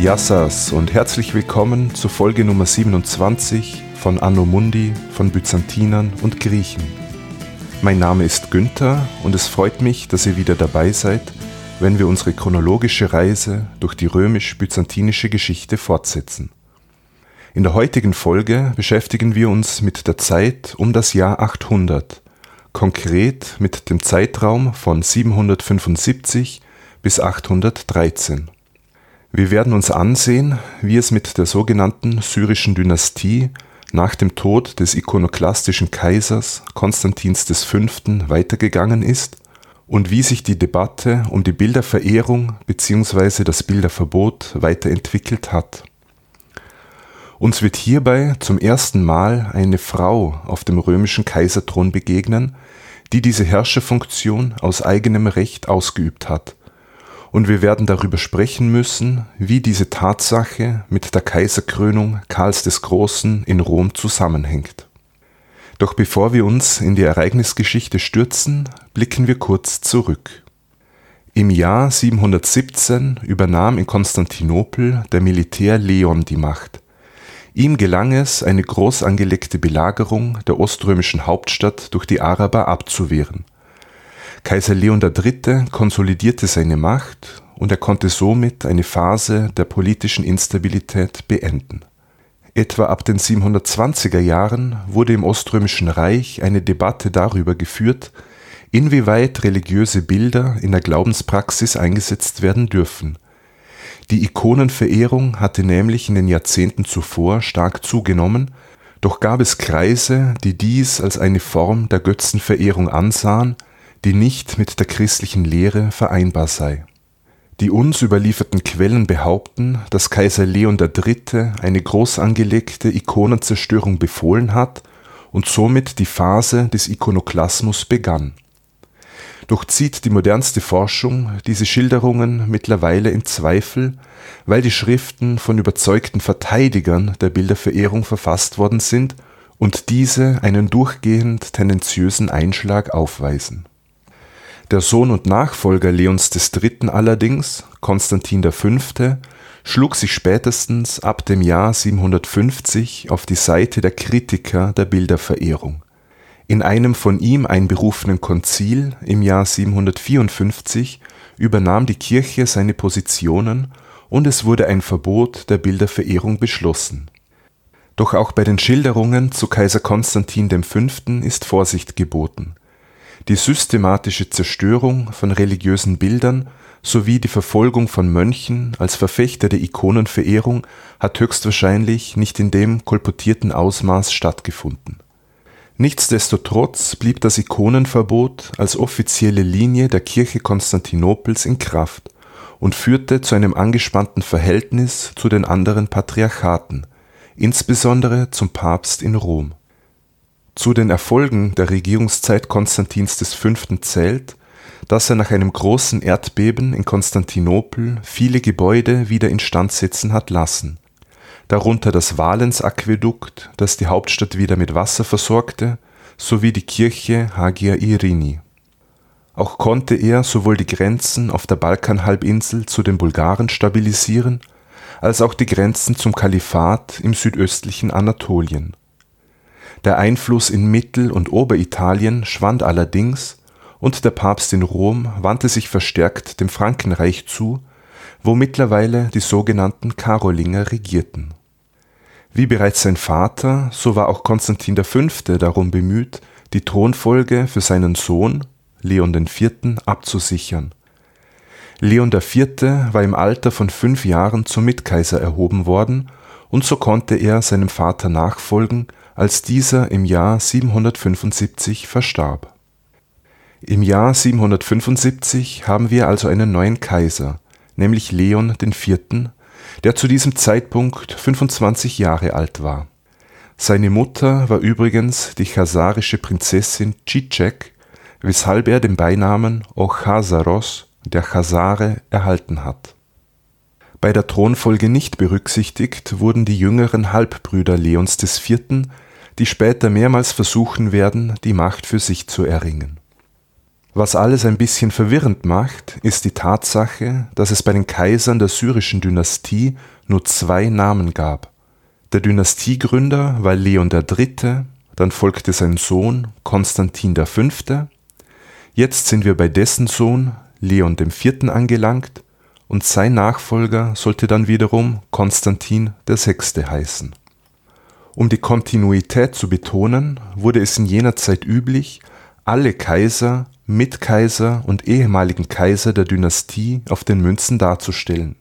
Yassas und herzlich willkommen zur Folge Nummer 27 von Anno Mundi von Byzantinern und Griechen. Mein Name ist Günther und es freut mich, dass ihr wieder dabei seid, wenn wir unsere chronologische Reise durch die römisch-byzantinische Geschichte fortsetzen. In der heutigen Folge beschäftigen wir uns mit der Zeit um das Jahr 800, konkret mit dem Zeitraum von 775 bis 813. Wir werden uns ansehen, wie es mit der sogenannten syrischen Dynastie nach dem Tod des ikonoklastischen Kaisers Konstantins V. weitergegangen ist und wie sich die Debatte um die Bilderverehrung bzw. das Bilderverbot weiterentwickelt hat. Uns wird hierbei zum ersten Mal eine Frau auf dem römischen Kaiserthron begegnen, die diese Herrscherfunktion aus eigenem Recht ausgeübt hat und wir werden darüber sprechen müssen, wie diese Tatsache mit der Kaiserkrönung Karls des Großen in Rom zusammenhängt. Doch bevor wir uns in die Ereignisgeschichte stürzen, blicken wir kurz zurück. Im Jahr 717 übernahm in Konstantinopel der Militär Leon die Macht. Ihm gelang es, eine groß angelegte Belagerung der oströmischen Hauptstadt durch die Araber abzuwehren Kaiser Leon III. konsolidierte seine Macht und er konnte somit eine Phase der politischen Instabilität beenden. Etwa ab den 720er Jahren wurde im Oströmischen Reich eine Debatte darüber geführt, inwieweit religiöse Bilder in der Glaubenspraxis eingesetzt werden dürfen. Die Ikonenverehrung hatte nämlich in den Jahrzehnten zuvor stark zugenommen, doch gab es Kreise, die dies als eine Form der Götzenverehrung ansahen die nicht mit der christlichen Lehre vereinbar sei. Die uns überlieferten Quellen behaupten, dass Kaiser Leon III. eine groß angelegte Ikonenzerstörung befohlen hat und somit die Phase des Ikonoklasmus begann. Doch zieht die modernste Forschung diese Schilderungen mittlerweile in Zweifel, weil die Schriften von überzeugten Verteidigern der Bilderverehrung verfasst worden sind und diese einen durchgehend tendenziösen Einschlag aufweisen der Sohn und Nachfolger Leons III. allerdings, Konstantin V., schlug sich spätestens ab dem Jahr 750 auf die Seite der Kritiker der Bilderverehrung. In einem von ihm einberufenen Konzil im Jahr 754 übernahm die Kirche seine Positionen und es wurde ein Verbot der Bilderverehrung beschlossen. Doch auch bei den Schilderungen zu Kaiser Konstantin V. ist Vorsicht geboten die systematische Zerstörung von religiösen Bildern sowie die Verfolgung von Mönchen als Verfechter der Ikonenverehrung hat höchstwahrscheinlich nicht in dem kolportierten Ausmaß stattgefunden. Nichtsdestotrotz blieb das Ikonenverbot als offizielle Linie der Kirche Konstantinopels in Kraft und führte zu einem angespannten Verhältnis zu den anderen Patriarchaten, insbesondere zum Papst in Rom zu den Erfolgen der Regierungszeit Konstantins V. zählt, dass er nach einem großen Erdbeben in Konstantinopel viele Gebäude wieder instand setzen hat lassen, darunter das Valens-Aquädukt, das die Hauptstadt wieder mit Wasser versorgte, sowie die Kirche Hagia Irini. Auch konnte er sowohl die Grenzen auf der Balkanhalbinsel zu den Bulgaren stabilisieren, als auch die Grenzen zum Kalifat im südöstlichen Anatolien der Einfluss in Mittel und Oberitalien schwand allerdings und der Papst in Rom wandte sich verstärkt dem Frankenreich zu, wo mittlerweile die sogenannten Karolinger regierten. Wie bereits sein Vater, so war auch Konstantin V. darum bemüht, die Thronfolge für seinen Sohn Leon IV. abzusichern. Leon IV. war im Alter von fünf Jahren zum Mitkaiser erhoben worden und so konnte er seinem Vater nachfolgen als dieser im Jahr 775 verstarb. Im Jahr 775 haben wir also einen neuen Kaiser, nämlich Leon IV., der zu diesem Zeitpunkt 25 Jahre alt war. Seine Mutter war übrigens die chasarische Prinzessin Tschitschek, weshalb er den Beinamen Ochasaros, der Chasare, erhalten hat. Bei der Thronfolge nicht berücksichtigt wurden die jüngeren Halbbrüder Leons IV., die später mehrmals versuchen werden, die Macht für sich zu erringen. Was alles ein bisschen verwirrend macht, ist die Tatsache, dass es bei den Kaisern der syrischen Dynastie nur zwei Namen gab. Der Dynastiegründer war Leon III., dann folgte sein Sohn Konstantin V., jetzt sind wir bei dessen Sohn Leon IV. angelangt und sein Nachfolger sollte dann wiederum Konstantin VI. heißen. Um die Kontinuität zu betonen, wurde es in jener Zeit üblich, alle Kaiser, Mitkaiser und ehemaligen Kaiser der Dynastie auf den Münzen darzustellen.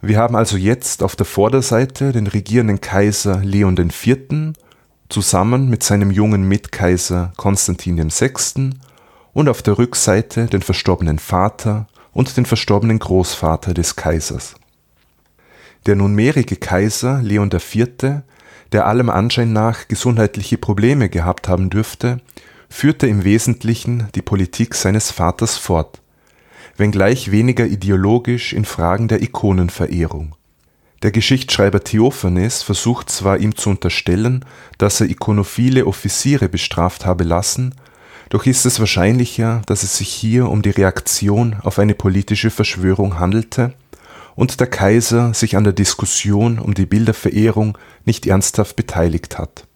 Wir haben also jetzt auf der Vorderseite den regierenden Kaiser Leon IV. zusammen mit seinem jungen Mitkaiser Konstantin VI. und auf der Rückseite den verstorbenen Vater und den verstorbenen Großvater des Kaisers. Der nunmehrige Kaiser Leon IV., der allem Anschein nach gesundheitliche Probleme gehabt haben dürfte, führte im Wesentlichen die Politik seines Vaters fort, wenngleich weniger ideologisch in Fragen der Ikonenverehrung. Der Geschichtsschreiber Theophanes versucht zwar ihm zu unterstellen, dass er ikonophile Offiziere bestraft habe lassen, doch ist es wahrscheinlicher, dass es sich hier um die Reaktion auf eine politische Verschwörung handelte und der Kaiser sich an der Diskussion um die Bilderverehrung nicht ernsthaft beteiligt hat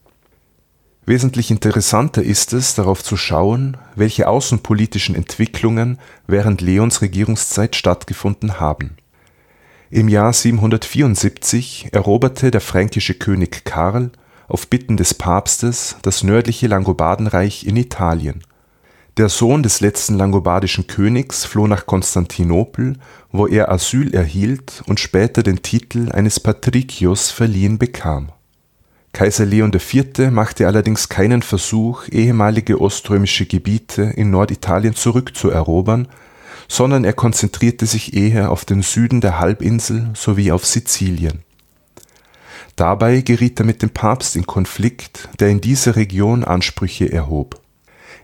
Wesentlich interessanter ist es, darauf zu schauen, welche außenpolitischen Entwicklungen während Leons Regierungszeit stattgefunden haben. Im Jahr 774 eroberte der fränkische König Karl auf Bitten des Papstes das nördliche Langobardenreich in Italien. Der Sohn des letzten langobardischen Königs floh nach Konstantinopel, wo er Asyl erhielt und später den Titel eines Patricius verliehen bekam Kaiser Leon IV. machte allerdings keinen Versuch, ehemalige oströmische Gebiete in Norditalien zurückzuerobern, sondern er konzentrierte sich eher auf den Süden der Halbinsel sowie auf Sizilien. Dabei geriet er mit dem Papst in Konflikt, der in dieser Region Ansprüche erhob.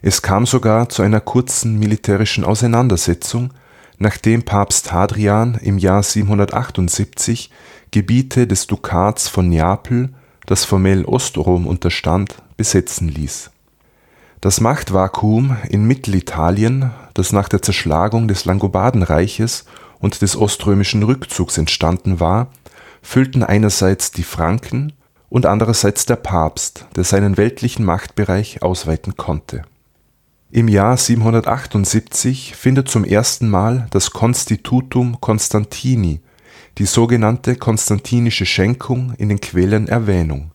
Es kam sogar zu einer kurzen militärischen Auseinandersetzung, nachdem Papst Hadrian im Jahr 778 Gebiete des Dukats von Neapel das formell Ostrom unterstand, besetzen ließ. Das Machtvakuum in Mittelitalien, das nach der Zerschlagung des Langobardenreiches und des oströmischen Rückzugs entstanden war, füllten einerseits die Franken und andererseits der Papst, der seinen weltlichen Machtbereich ausweiten konnte. Im Jahr 778 findet zum ersten Mal das Constitutum Constantini die sogenannte Konstantinische Schenkung in den Quellen Erwähnung.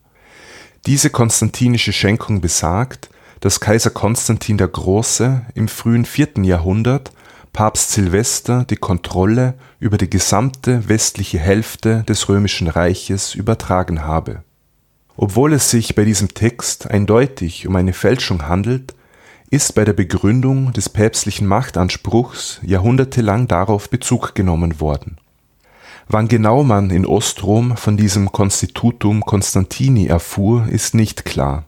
Diese konstantinische Schenkung besagt, dass Kaiser Konstantin der Große im frühen 4. Jahrhundert Papst Silvester die Kontrolle über die gesamte westliche Hälfte des römischen Reiches übertragen habe. Obwohl es sich bei diesem Text eindeutig um eine Fälschung handelt, ist bei der Begründung des päpstlichen Machtanspruchs jahrhundertelang darauf Bezug genommen worden Wann genau man in Ostrom von diesem Constitutum Constantini erfuhr, ist nicht klar,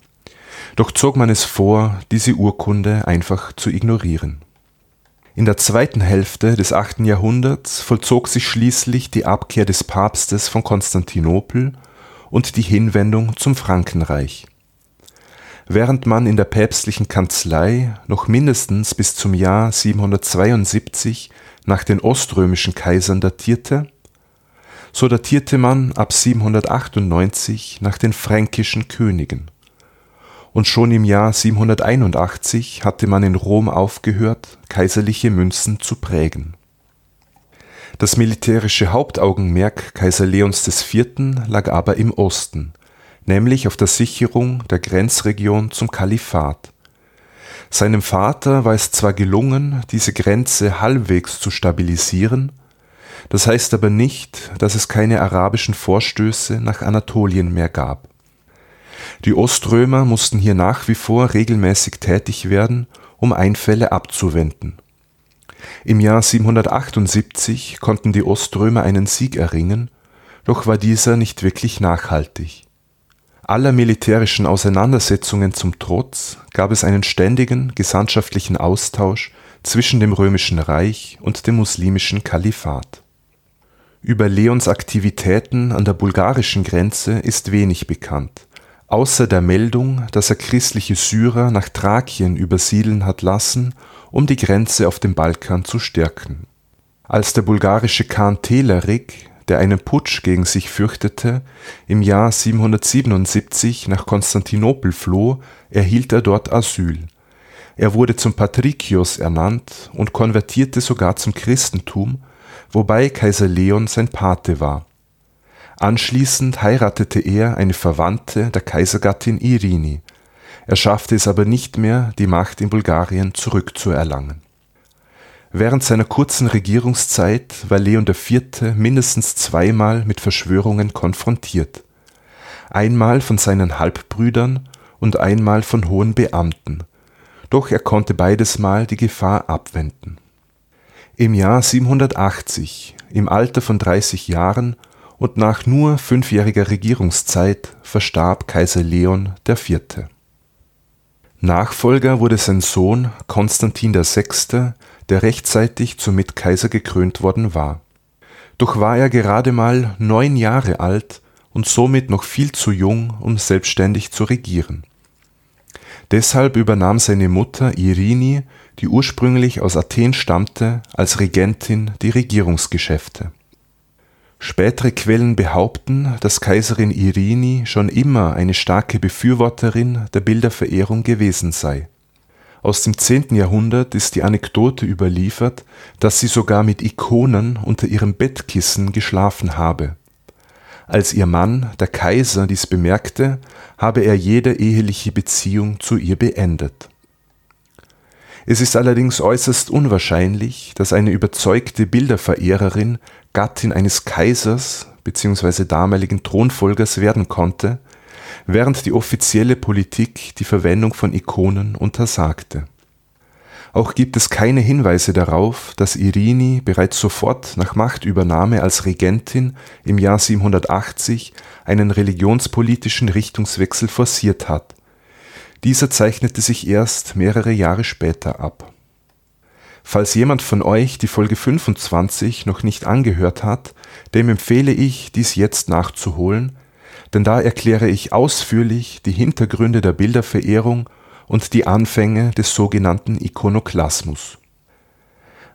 doch zog man es vor, diese Urkunde einfach zu ignorieren. In der zweiten Hälfte des 8. Jahrhunderts vollzog sich schließlich die Abkehr des Papstes von Konstantinopel und die Hinwendung zum Frankenreich. Während man in der päpstlichen Kanzlei noch mindestens bis zum Jahr 772 nach den oströmischen Kaisern datierte so datierte man ab 798 nach den fränkischen Königen. Und schon im Jahr 781 hatte man in Rom aufgehört, kaiserliche Münzen zu prägen. Das militärische Hauptaugenmerk Kaiser Leons IV. lag aber im Osten, nämlich auf der Sicherung der Grenzregion zum Kalifat. Seinem Vater war es zwar gelungen, diese Grenze halbwegs zu stabilisieren, das heißt aber nicht, dass es keine arabischen Vorstöße nach Anatolien mehr gab. Die Oströmer mussten hier nach wie vor regelmäßig tätig werden, um Einfälle abzuwenden. Im Jahr 778 konnten die Oströmer einen Sieg erringen, doch war dieser nicht wirklich nachhaltig. Aller militärischen Auseinandersetzungen zum Trotz gab es einen ständigen gesandtschaftlichen Austausch zwischen dem römischen Reich und dem muslimischen Kalifat über Leons Aktivitäten an der bulgarischen Grenze ist wenig bekannt, außer der Meldung, dass er christliche Syrer nach Thrakien übersiedeln hat lassen, um die Grenze auf dem Balkan zu stärken. Als der bulgarische Khan Telerik, der einen Putsch gegen sich fürchtete, im Jahr 777 nach Konstantinopel floh, erhielt er dort Asyl. Er wurde zum Patrikios ernannt und konvertierte sogar zum Christentum, wobei Kaiser Leon sein Pate war. Anschließend heiratete er eine Verwandte der Kaisergattin Irini. Er schaffte es aber nicht mehr, die Macht in Bulgarien zurückzuerlangen Während seiner kurzen Regierungszeit war Leon IV. mindestens zweimal mit Verschwörungen konfrontiert, einmal von seinen Halbbrüdern und einmal von hohen Beamten, doch er konnte beides Mal die Gefahr abwenden. Im Jahr 780, im Alter von 30 Jahren und nach nur fünfjähriger Regierungszeit, verstarb Kaiser Leon IV. Nachfolger wurde sein Sohn Konstantin VI., der rechtzeitig zum Mitkaiser gekrönt worden war. Doch war er gerade mal neun Jahre alt und somit noch viel zu jung, um selbstständig zu regieren. Deshalb übernahm seine Mutter Irini, die ursprünglich aus Athen stammte, als Regentin die Regierungsgeschäfte. Spätere Quellen behaupten, dass Kaiserin Irini schon immer eine starke Befürworterin der Bilderverehrung gewesen sei aus dem 10. Jahrhundert ist die Anekdote überliefert, dass sie sogar mit Ikonen unter ihrem Bettkissen geschlafen habe. Als ihr Mann, der Kaiser, dies bemerkte, habe er jede eheliche Beziehung zu ihr beendet. Es ist allerdings äußerst unwahrscheinlich, dass eine überzeugte Bilderverehrerin Gattin eines Kaisers bzw. damaligen Thronfolgers werden konnte, während die offizielle Politik die Verwendung von Ikonen untersagte. Auch gibt es keine Hinweise darauf, dass Irini bereits sofort nach Machtübernahme als Regentin im Jahr 780 einen religionspolitischen Richtungswechsel forciert hat. Dieser zeichnete sich erst mehrere Jahre später ab. Falls jemand von euch die Folge 25 noch nicht angehört hat, dem empfehle ich, dies jetzt nachzuholen, denn da erkläre ich ausführlich die Hintergründe der Bilderverehrung und die Anfänge des sogenannten Ikonoklasmus.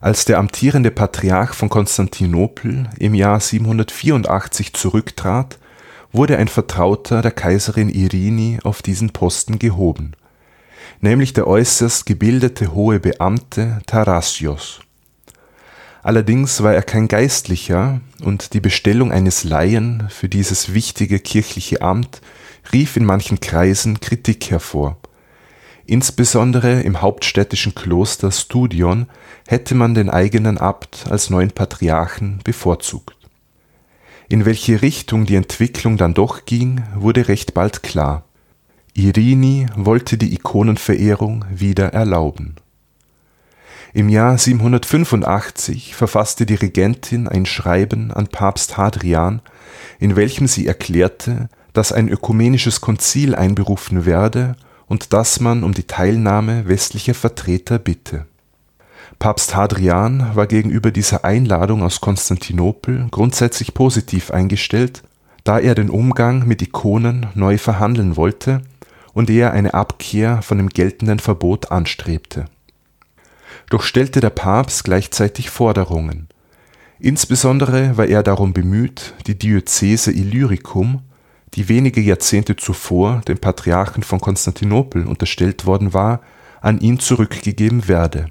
Als der amtierende Patriarch von Konstantinopel im Jahr 784 zurücktrat, wurde ein Vertrauter der Kaiserin Irini auf diesen Posten gehoben, nämlich der äußerst gebildete hohe Beamte Tarasios Allerdings war er kein Geistlicher und die Bestellung eines Laien für dieses wichtige kirchliche Amt rief in manchen Kreisen Kritik hervor. Insbesondere im hauptstädtischen Kloster Studion hätte man den eigenen Abt als neuen Patriarchen bevorzugt. In welche Richtung die Entwicklung dann doch ging, wurde recht bald klar. Irini wollte die Ikonenverehrung wieder erlauben im Jahr 785 verfasste die Regentin ein Schreiben an Papst Hadrian, in welchem sie erklärte, dass ein ökumenisches Konzil einberufen werde und dass man um die Teilnahme westlicher Vertreter bitte. Papst Hadrian war gegenüber dieser Einladung aus Konstantinopel grundsätzlich positiv eingestellt, da er den Umgang mit Ikonen neu verhandeln wollte und er eine Abkehr von dem geltenden Verbot anstrebte doch stellte der Papst gleichzeitig Forderungen. Insbesondere war er darum bemüht, die Diözese Illyricum, die wenige Jahrzehnte zuvor dem Patriarchen von Konstantinopel unterstellt worden war, an ihn zurückgegeben werde.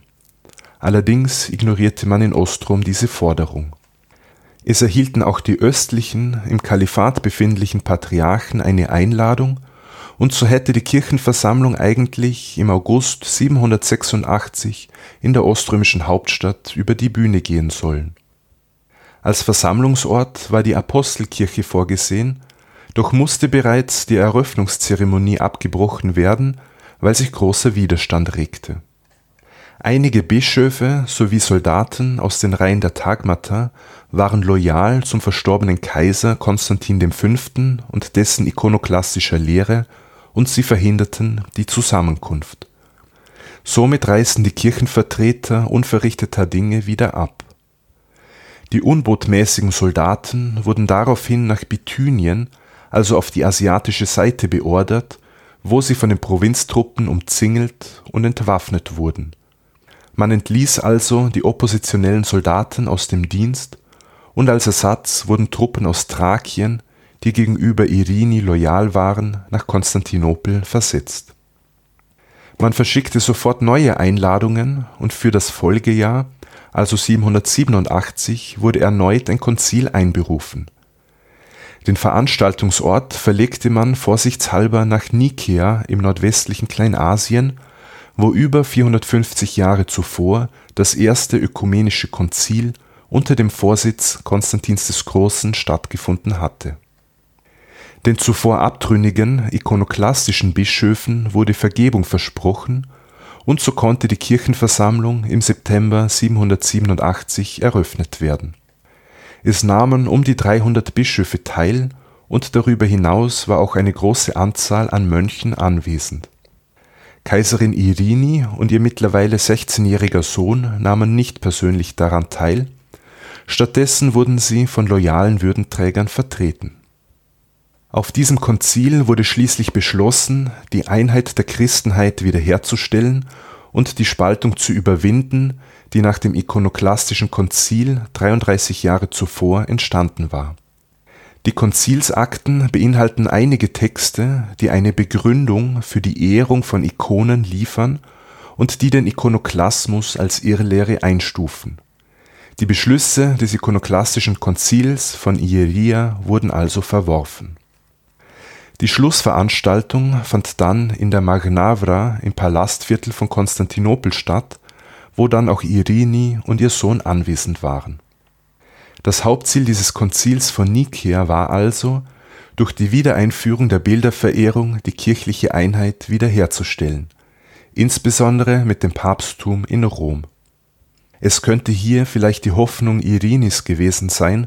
Allerdings ignorierte man in Ostrom diese Forderung. Es erhielten auch die östlichen, im Kalifat befindlichen Patriarchen eine Einladung und so hätte die Kirchenversammlung eigentlich im August 786 in der oströmischen Hauptstadt über die Bühne gehen sollen. Als Versammlungsort war die Apostelkirche vorgesehen, doch musste bereits die Eröffnungszeremonie abgebrochen werden, weil sich großer Widerstand regte. Einige Bischöfe sowie Soldaten aus den Reihen der Tagmata waren loyal zum verstorbenen Kaiser Konstantin V. und dessen ikonoklastischer Lehre und sie verhinderten die Zusammenkunft. Somit reisten die Kirchenvertreter unverrichteter Dinge wieder ab. Die unbotmäßigen Soldaten wurden daraufhin nach Bithynien, also auf die asiatische Seite beordert, wo sie von den Provinztruppen umzingelt und entwaffnet wurden. Man entließ also die oppositionellen Soldaten aus dem Dienst und als Ersatz wurden Truppen aus Thrakien, die gegenüber Irini loyal waren, nach Konstantinopel versetzt. Man verschickte sofort neue Einladungen und für das Folgejahr, also 787, wurde erneut ein Konzil einberufen. Den Veranstaltungsort verlegte man vorsichtshalber nach Nikäa im nordwestlichen Kleinasien, wo über 450 Jahre zuvor das erste ökumenische Konzil unter dem Vorsitz Konstantins des Großen stattgefunden hatte. Den zuvor abtrünnigen ikonoklastischen Bischöfen wurde Vergebung versprochen und so konnte die Kirchenversammlung im September 787 eröffnet werden. Es nahmen um die 300 Bischöfe teil und darüber hinaus war auch eine große Anzahl an Mönchen anwesend. Kaiserin Irini und ihr mittlerweile 16-jähriger Sohn nahmen nicht persönlich daran teil, Stattdessen wurden sie von loyalen Würdenträgern vertreten. Auf diesem Konzil wurde schließlich beschlossen, die Einheit der Christenheit wiederherzustellen und die Spaltung zu überwinden, die nach dem ikonoklastischen Konzil 33 Jahre zuvor entstanden war. Die Konzilsakten beinhalten einige Texte, die eine Begründung für die Ehrung von Ikonen liefern und die den Ikonoklasmus als Irrlehre einstufen die Beschlüsse des ikonoklastischen Konzils von Ieria wurden also verworfen. Die Schlussveranstaltung fand dann in der Magnavra im Palastviertel von Konstantinopel statt, wo dann auch Irini und ihr Sohn anwesend waren. Das Hauptziel dieses Konzils von Nikäa war also, durch die Wiedereinführung der Bilderverehrung die kirchliche Einheit wiederherzustellen, insbesondere mit dem Papsttum in Rom es könnte hier vielleicht die Hoffnung Irinis gewesen sein,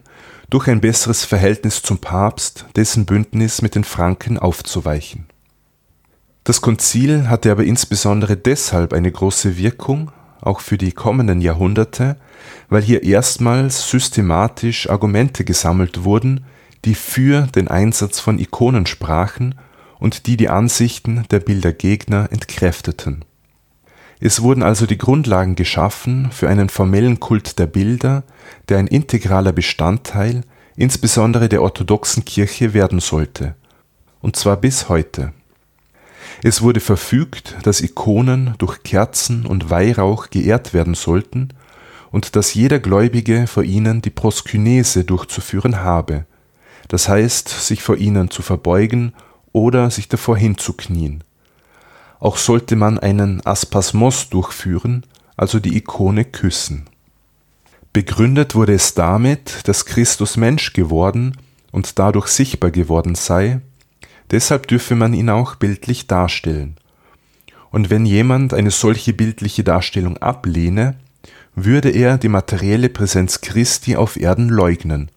durch ein besseres Verhältnis zum Papst dessen Bündnis mit den Franken aufzuweichen. Das Konzil hatte aber insbesondere deshalb eine große Wirkung, auch für die kommenden Jahrhunderte, weil hier erstmals systematisch Argumente gesammelt wurden, die für den Einsatz von Ikonen sprachen und die die Ansichten der Bildergegner entkräfteten es wurden also die Grundlagen geschaffen für einen formellen Kult der Bilder, der ein integraler Bestandteil insbesondere der orthodoxen Kirche werden sollte, und zwar bis heute. Es wurde verfügt, dass Ikonen durch Kerzen und Weihrauch geehrt werden sollten und dass jeder Gläubige vor ihnen die Proskynese durchzuführen habe, das heißt, sich vor ihnen zu verbeugen oder sich davor hinzuknien auch sollte man einen Aspasmos durchführen, also die Ikone küssen. Begründet wurde es damit, dass Christus Mensch geworden und dadurch sichtbar geworden sei, deshalb dürfe man ihn auch bildlich darstellen. Und wenn jemand eine solche bildliche Darstellung ablehne, würde er die materielle Präsenz Christi auf Erden leugnen.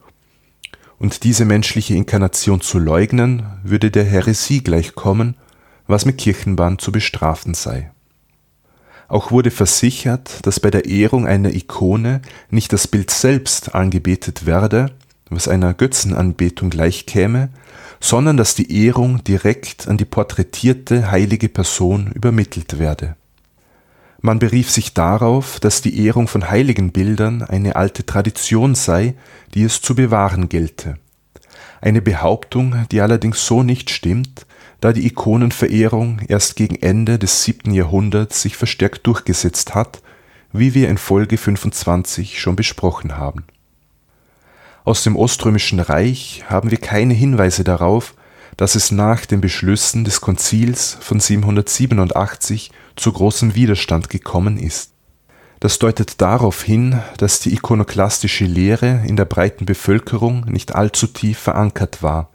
Und diese menschliche Inkarnation zu leugnen, würde der Häresie gleichkommen was mit Kirchenbahn zu bestrafen sei. Auch wurde versichert, dass bei der Ehrung einer Ikone nicht das Bild selbst angebetet werde, was einer Götzenanbetung gleichkäme, sondern dass die Ehrung direkt an die porträtierte heilige Person übermittelt werde. Man berief sich darauf, dass die Ehrung von heiligen Bildern eine alte Tradition sei, die es zu bewahren gelte. Eine Behauptung, die allerdings so nicht stimmt, da die Ikonenverehrung erst gegen Ende des siebten Jahrhunderts sich verstärkt durchgesetzt hat, wie wir in Folge 25 schon besprochen haben. Aus dem Oströmischen Reich haben wir keine Hinweise darauf, dass es nach den Beschlüssen des Konzils von 787 zu großem Widerstand gekommen ist. Das deutet darauf hin, dass die ikonoklastische Lehre in der breiten Bevölkerung nicht allzu tief verankert war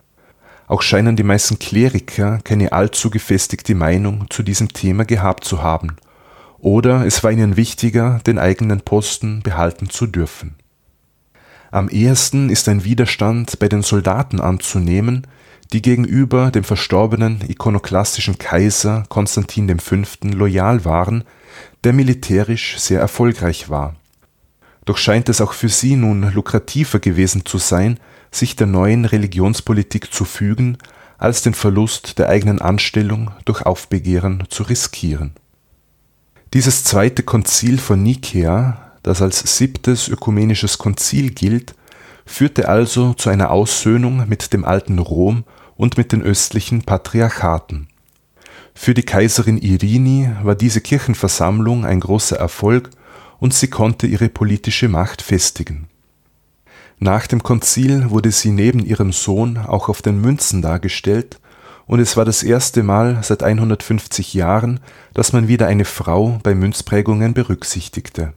auch scheinen die meisten Kleriker keine allzu gefestigte Meinung zu diesem Thema gehabt zu haben, oder es war ihnen wichtiger, den eigenen Posten behalten zu dürfen. Am ehesten ist ein Widerstand bei den Soldaten anzunehmen, die gegenüber dem verstorbenen ikonoklastischen Kaiser Konstantin V. loyal waren, der militärisch sehr erfolgreich war. Doch scheint es auch für sie nun lukrativer gewesen zu sein, sich der neuen Religionspolitik zu fügen, als den Verlust der eigenen Anstellung durch Aufbegehren zu riskieren. Dieses zweite Konzil von Nikäa, das als siebtes ökumenisches Konzil gilt, führte also zu einer Aussöhnung mit dem alten Rom und mit den östlichen Patriarchaten. Für die Kaiserin Irini war diese Kirchenversammlung ein großer Erfolg und sie konnte ihre politische Macht festigen. Nach dem Konzil wurde sie neben ihrem Sohn auch auf den Münzen dargestellt, und es war das erste Mal seit 150 Jahren, dass man wieder eine Frau bei Münzprägungen berücksichtigte.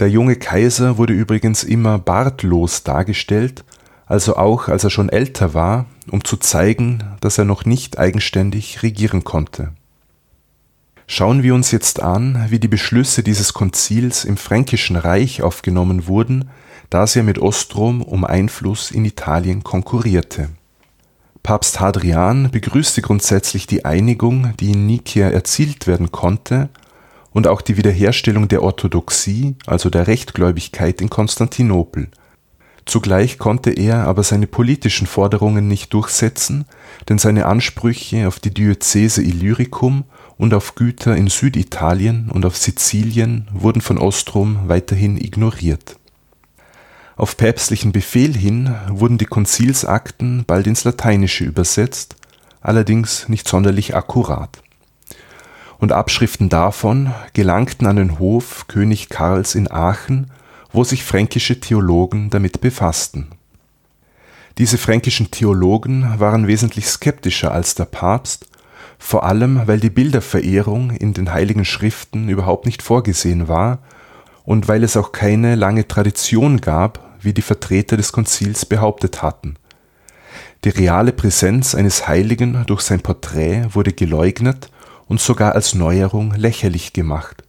Der junge Kaiser wurde übrigens immer bartlos dargestellt, also auch als er schon älter war, um zu zeigen, dass er noch nicht eigenständig regieren konnte. Schauen wir uns jetzt an, wie die Beschlüsse dieses Konzils im Fränkischen Reich aufgenommen wurden, da ja mit Ostrom um Einfluss in Italien konkurrierte. Papst Hadrian begrüßte grundsätzlich die Einigung, die in Nikia erzielt werden konnte, und auch die Wiederherstellung der Orthodoxie, also der Rechtgläubigkeit in Konstantinopel – Zugleich konnte er aber seine politischen Forderungen nicht durchsetzen, denn seine Ansprüche auf die Diözese Illyricum und auf Güter in Süditalien und auf Sizilien wurden von Ostrom weiterhin ignoriert. Auf päpstlichen Befehl hin wurden die Konzilsakten bald ins Lateinische übersetzt, allerdings nicht sonderlich akkurat. Und Abschriften davon gelangten an den Hof König Karls in Aachen wo sich fränkische Theologen damit befassten. Diese fränkischen Theologen waren wesentlich skeptischer als der Papst, vor allem weil die Bilderverehrung in den heiligen Schriften überhaupt nicht vorgesehen war und weil es auch keine lange Tradition gab, wie die Vertreter des Konzils behauptet hatten. Die reale Präsenz eines Heiligen durch sein Porträt wurde geleugnet und sogar als Neuerung lächerlich gemacht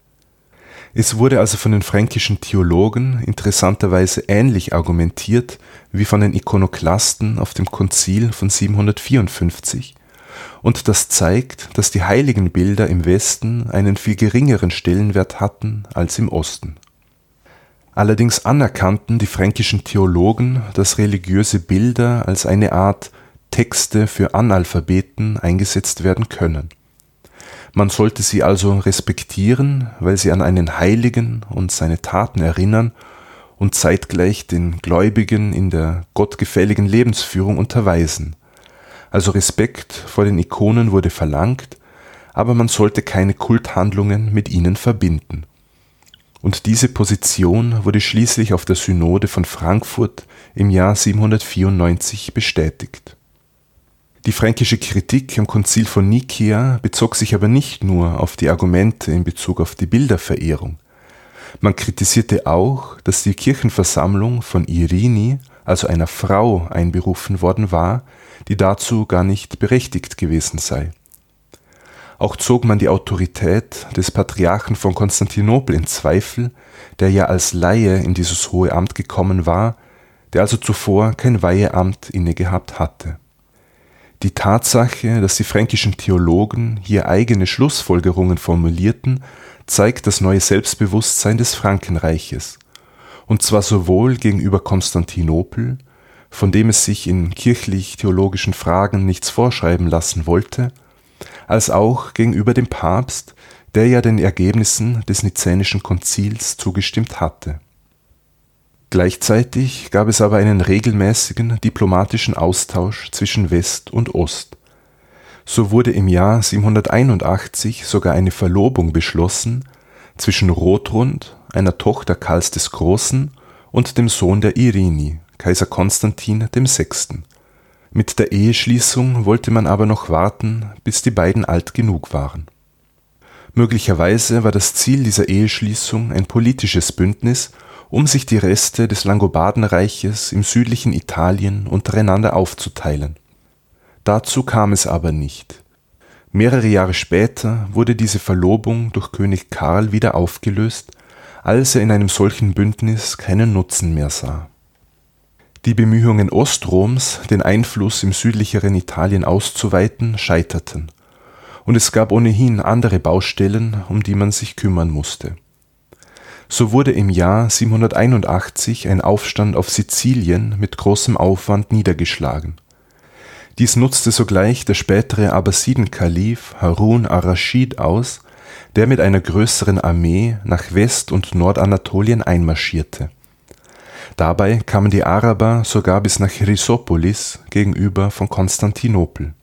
es wurde also von den fränkischen Theologen interessanterweise ähnlich argumentiert wie von den Ikonoklasten auf dem Konzil von 754, und das zeigt, dass die Heiligenbilder im Westen einen viel geringeren Stellenwert hatten als im Osten. Allerdings anerkannten die fränkischen Theologen, dass religiöse Bilder als eine Art Texte für Analphabeten eingesetzt werden können man sollte sie also respektieren, weil sie an einen Heiligen und seine Taten erinnern und zeitgleich den Gläubigen in der gottgefälligen Lebensführung unterweisen. Also Respekt vor den Ikonen wurde verlangt, aber man sollte keine Kulthandlungen mit ihnen verbinden. Und diese Position wurde schließlich auf der Synode von Frankfurt im Jahr 794 bestätigt die fränkische Kritik am Konzil von Nikia bezog sich aber nicht nur auf die Argumente in Bezug auf die Bilderverehrung. Man kritisierte auch, dass die Kirchenversammlung von Irini, also einer Frau, einberufen worden war, die dazu gar nicht berechtigt gewesen sei. Auch zog man die Autorität des Patriarchen von Konstantinopel in Zweifel, der ja als Laie in dieses hohe Amt gekommen war, der also zuvor kein Weiheamt innegehabt hatte. Die Tatsache, dass die fränkischen Theologen hier eigene Schlussfolgerungen formulierten, zeigt das neue Selbstbewusstsein des Frankenreiches, und zwar sowohl gegenüber Konstantinopel, von dem es sich in kirchlich-theologischen Fragen nichts vorschreiben lassen wollte, als auch gegenüber dem Papst, der ja den Ergebnissen des Nizänischen Konzils zugestimmt hatte Gleichzeitig gab es aber einen regelmäßigen diplomatischen Austausch zwischen West und Ost. So wurde im Jahr 781 sogar eine Verlobung beschlossen zwischen Rotrund, einer Tochter Karls des Großen, und dem Sohn der Irini, Kaiser Konstantin VI. Mit der Eheschließung wollte man aber noch warten, bis die beiden alt genug waren. Möglicherweise war das Ziel dieser Eheschließung ein politisches Bündnis um sich die Reste des Langobardenreiches im südlichen Italien untereinander aufzuteilen. Dazu kam es aber nicht. Mehrere Jahre später wurde diese Verlobung durch König Karl wieder aufgelöst, als er in einem solchen Bündnis keinen Nutzen mehr sah. Die Bemühungen Ostroms, den Einfluss im südlicheren Italien auszuweiten, scheiterten, und es gab ohnehin andere Baustellen, um die man sich kümmern musste So wurde im Jahr 781 ein Aufstand auf Sizilien mit großem Aufwand niedergeschlagen. Dies nutzte sogleich der spätere Abbasiden-Kalif Harun ar-Raschid aus, der mit einer größeren Armee nach West und Nordanatolien einmarschierte. Dabei kamen die Araber sogar bis nach Chrysopolis gegenüber von Konstantinopel.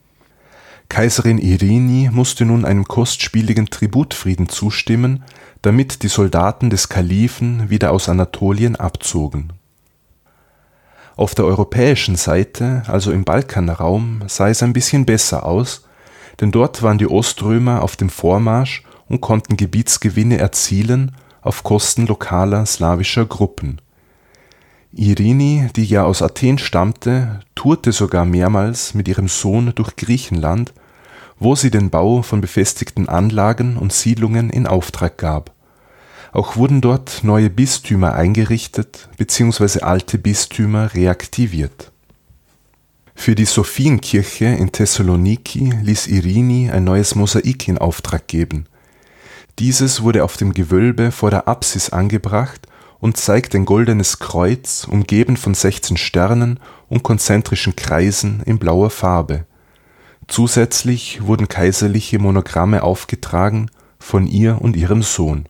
Kaiserin Irini musste nun einem kostspieligen Tributfrieden zustimmen damit die Soldaten des Kalifen wieder aus Anatolien abzogen. Auf der europäischen Seite, also im Balkanraum, sah es ein bisschen besser aus, denn dort waren die Oströmer auf dem Vormarsch und konnten Gebietsgewinne erzielen auf Kosten lokaler slawischer Gruppen. Irini, die ja aus Athen stammte, tourte sogar mehrmals mit ihrem Sohn durch Griechenland wo sie den Bau von befestigten Anlagen und Siedlungen in Auftrag gab. Auch wurden dort neue Bistümer eingerichtet bzw. alte Bistümer reaktiviert. Für die Sophienkirche in Thessaloniki ließ Irini ein neues Mosaik in Auftrag geben. Dieses wurde auf dem Gewölbe vor der Apsis angebracht und zeigt ein goldenes Kreuz, umgeben von 16 Sternen und konzentrischen Kreisen in blauer Farbe Zusätzlich wurden kaiserliche Monogramme aufgetragen von ihr und ihrem Sohn.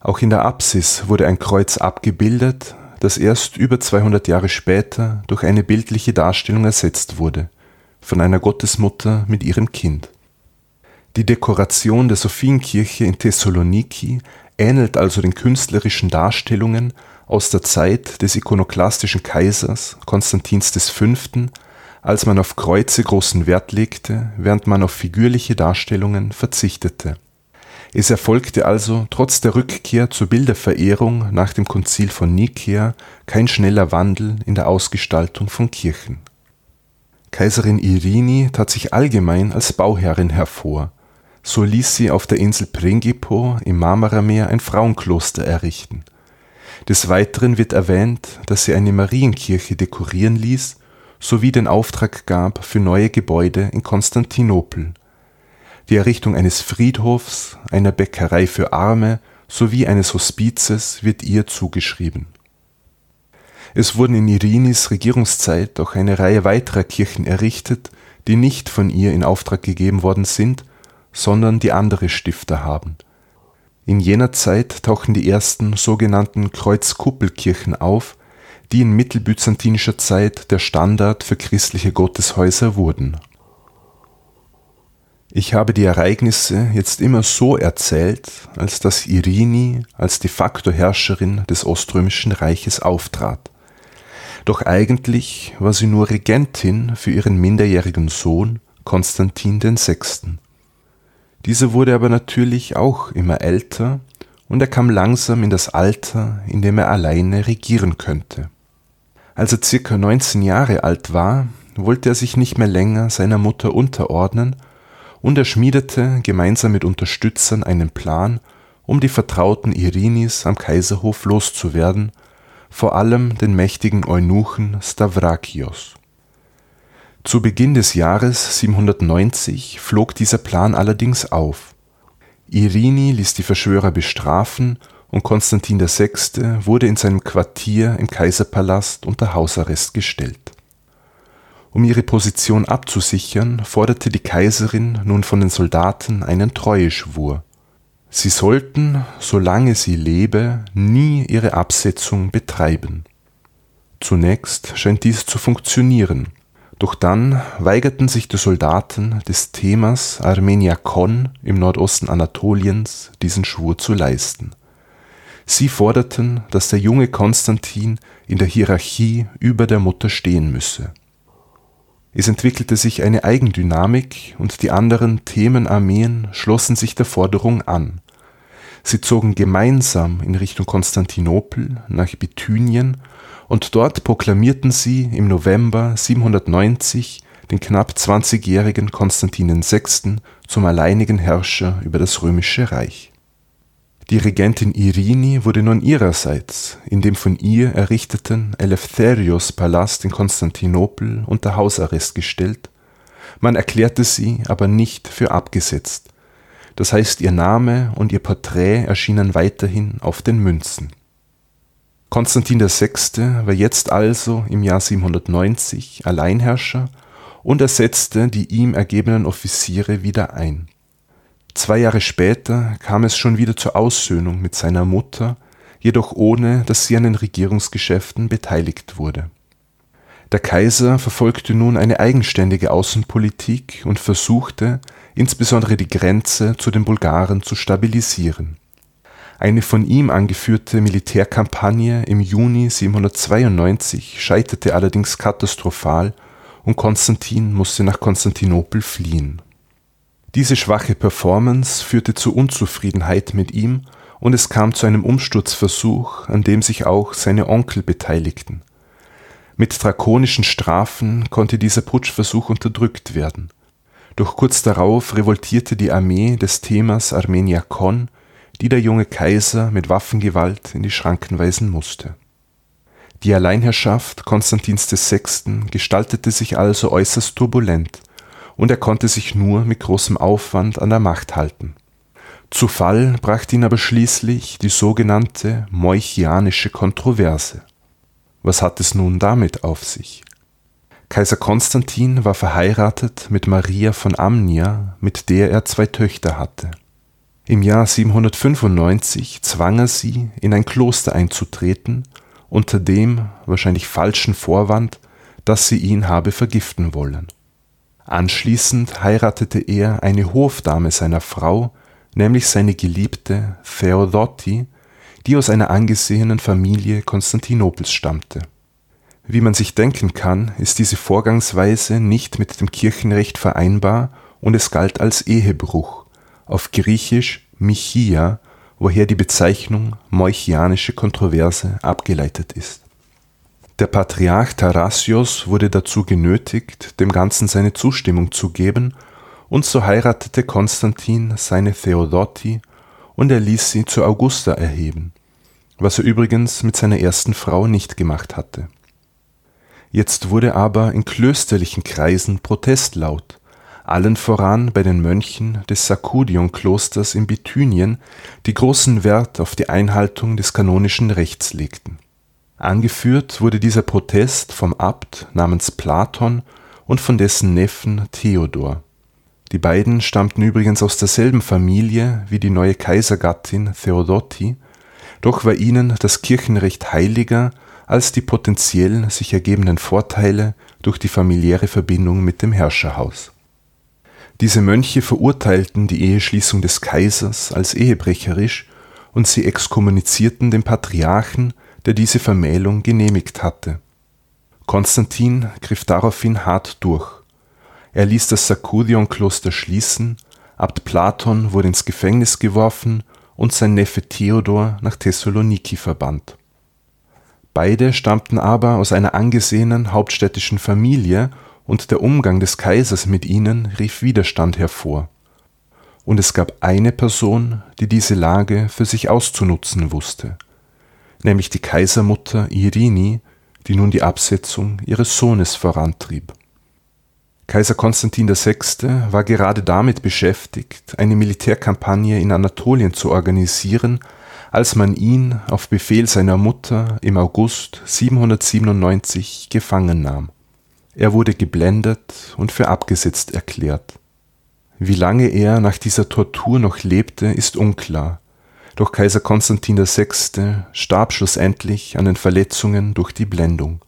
Auch in der Apsis wurde ein Kreuz abgebildet, das erst über 200 Jahre später durch eine bildliche Darstellung ersetzt wurde, von einer Gottesmutter mit ihrem Kind. Die Dekoration der Sophienkirche in Thessaloniki ähnelt also den künstlerischen Darstellungen aus der Zeit des ikonoklastischen Kaisers Konstantins V als man auf Kreuze großen Wert legte, während man auf figürliche Darstellungen verzichtete. Es erfolgte also trotz der Rückkehr zur Bilderverehrung nach dem Konzil von Nikäa kein schneller Wandel in der Ausgestaltung von Kirchen. Kaiserin Irini tat sich allgemein als Bauherrin hervor. So ließ sie auf der Insel Pringipo im Marmarameer ein Frauenkloster errichten. Des Weiteren wird erwähnt, dass sie eine Marienkirche dekorieren ließ sowie den Auftrag gab für neue Gebäude in Konstantinopel, die Errichtung eines Friedhofs, einer Bäckerei für Arme sowie eines Hospizes wird ihr zugeschrieben. Es wurden in Irinis Regierungszeit auch eine Reihe weiterer Kirchen errichtet, die nicht von ihr in Auftrag gegeben worden sind, sondern die andere Stifter haben. In jener Zeit tauchen die ersten sogenannten Kreuzkuppelkirchen auf, die in mittelbyzantinischer Zeit der Standard für christliche Gotteshäuser wurden. Ich habe die Ereignisse jetzt immer so erzählt, als dass Irini als de facto Herrscherin des Oströmischen Reiches auftrat. Doch eigentlich war sie nur Regentin für ihren minderjährigen Sohn Konstantin VI. Dieser wurde aber natürlich auch immer älter und er kam langsam in das Alter, in dem er alleine regieren könnte. Als er circa 19 Jahre alt war, wollte er sich nicht mehr länger seiner Mutter unterordnen und er schmiedete gemeinsam mit Unterstützern einen Plan, um die Vertrauten Irinis am Kaiserhof loszuwerden, vor allem den mächtigen Eunuchen Stavrakios. Zu Beginn des Jahres 790 flog dieser Plan allerdings auf. Irini ließ die Verschwörer bestrafen und Konstantin VI. wurde in seinem Quartier im Kaiserpalast unter Hausarrest gestellt. Um ihre Position abzusichern, forderte die Kaiserin nun von den Soldaten einen Treueschwur. Sie sollten, solange sie lebe, nie ihre Absetzung betreiben. Zunächst scheint dies zu funktionieren, doch dann weigerten sich die Soldaten des Themas Armenia Kon im Nordosten Anatoliens diesen Schwur zu leisten Sie forderten, dass der junge Konstantin in der Hierarchie über der Mutter stehen müsse. Es entwickelte sich eine Eigendynamik und die anderen Themenarmeen schlossen sich der Forderung an. Sie zogen gemeinsam in Richtung Konstantinopel nach Bithynien und dort proklamierten sie im November 790 den knapp 20-jährigen Konstantin VI. zum alleinigen Herrscher über das römische Reich die Regentin Irini wurde nun ihrerseits in dem von ihr errichteten Eleftherios-Palast in Konstantinopel unter Hausarrest gestellt, man erklärte sie aber nicht für abgesetzt. das heißt ihr Name und ihr Porträt erschienen weiterhin auf den Münzen. Konstantin VI. war jetzt also im Jahr 790 Alleinherrscher und ersetzte die ihm ergebenen Offiziere wieder ein. Zwei Jahre später kam es schon wieder zur Aussöhnung mit seiner Mutter, jedoch ohne dass sie an den Regierungsgeschäften beteiligt wurde. Der Kaiser verfolgte nun eine eigenständige Außenpolitik und versuchte, insbesondere die Grenze zu den Bulgaren zu stabilisieren. Eine von ihm angeführte Militärkampagne im Juni 792 scheiterte allerdings katastrophal und Konstantin musste nach Konstantinopel fliehen. Diese schwache Performance führte zu Unzufriedenheit mit ihm und es kam zu einem Umsturzversuch, an dem sich auch seine Onkel beteiligten. Mit drakonischen Strafen konnte dieser Putschversuch unterdrückt werden. Doch kurz darauf revoltierte die Armee des Themas Armenia Kon die der junge Kaiser mit Waffengewalt in die Schranken weisen musste. Die Alleinherrschaft Konstantins VI. gestaltete sich also äußerst turbulent, und er konnte sich nur mit großem Aufwand an der Macht halten. Zu Fall brachte ihn aber schließlich die sogenannte Moichianische Kontroverse. Was hat es nun damit auf sich? Kaiser Konstantin war verheiratet mit Maria von Amnia, mit der er zwei Töchter hatte im Jahr 795 zwang er sie, in ein Kloster einzutreten, unter dem wahrscheinlich falschen Vorwand, dass sie ihn habe vergiften wollen. Anschließend heiratete er eine Hofdame seiner Frau, nämlich seine Geliebte Theodotti, die aus einer angesehenen Familie Konstantinopels stammte. Wie man sich denken kann, ist diese Vorgangsweise nicht mit dem Kirchenrecht vereinbar und es galt als Ehebruch auf Griechisch Michia, woher die Bezeichnung Moichianische Kontroverse abgeleitet ist. Der Patriarch Tarasios wurde dazu genötigt, dem Ganzen seine Zustimmung zu geben, und so heiratete Konstantin seine Theodotti und er ließ sie zu Augusta erheben, was er übrigens mit seiner ersten Frau nicht gemacht hatte. Jetzt wurde aber in klösterlichen Kreisen Protest laut, allen voran bei den Mönchen des Sakudion-Klosters in Bithynien, die großen Wert auf die Einhaltung des kanonischen Rechts legten. Angeführt wurde dieser Protest vom Abt namens Platon und von dessen Neffen Theodor. Die beiden stammten übrigens aus derselben Familie wie die neue Kaisergattin Theodotti, doch war ihnen das Kirchenrecht heiliger als die potenziell sich ergebenden Vorteile durch die familiäre Verbindung mit dem Herrscherhaus diese Mönche verurteilten die Eheschließung des Kaisers als ehebrecherisch und sie exkommunizierten den Patriarchen, der diese Vermählung genehmigt hatte. Konstantin griff daraufhin hart durch. Er ließ das Sakudion-Kloster schließen, Abt Platon wurde ins Gefängnis geworfen und sein Neffe Theodor nach Thessaloniki verbannt. Beide stammten aber aus einer angesehenen hauptstädtischen Familie und der Umgang des Kaisers mit ihnen rief Widerstand hervor. Und es gab eine Person, die diese Lage für sich auszunutzen wusste, nämlich die Kaisermutter Irini, die nun die Absetzung ihres Sohnes vorantrieb. Kaiser Konstantin VI. war gerade damit beschäftigt, eine Militärkampagne in Anatolien zu organisieren, als man ihn auf Befehl seiner Mutter im August 797 gefangen nahm. Er wurde geblendet und für abgesetzt erklärt. Wie lange er nach dieser Tortur noch lebte, ist unklar, doch Kaiser Konstantin VI. starb schlussendlich an den Verletzungen durch die Blendung,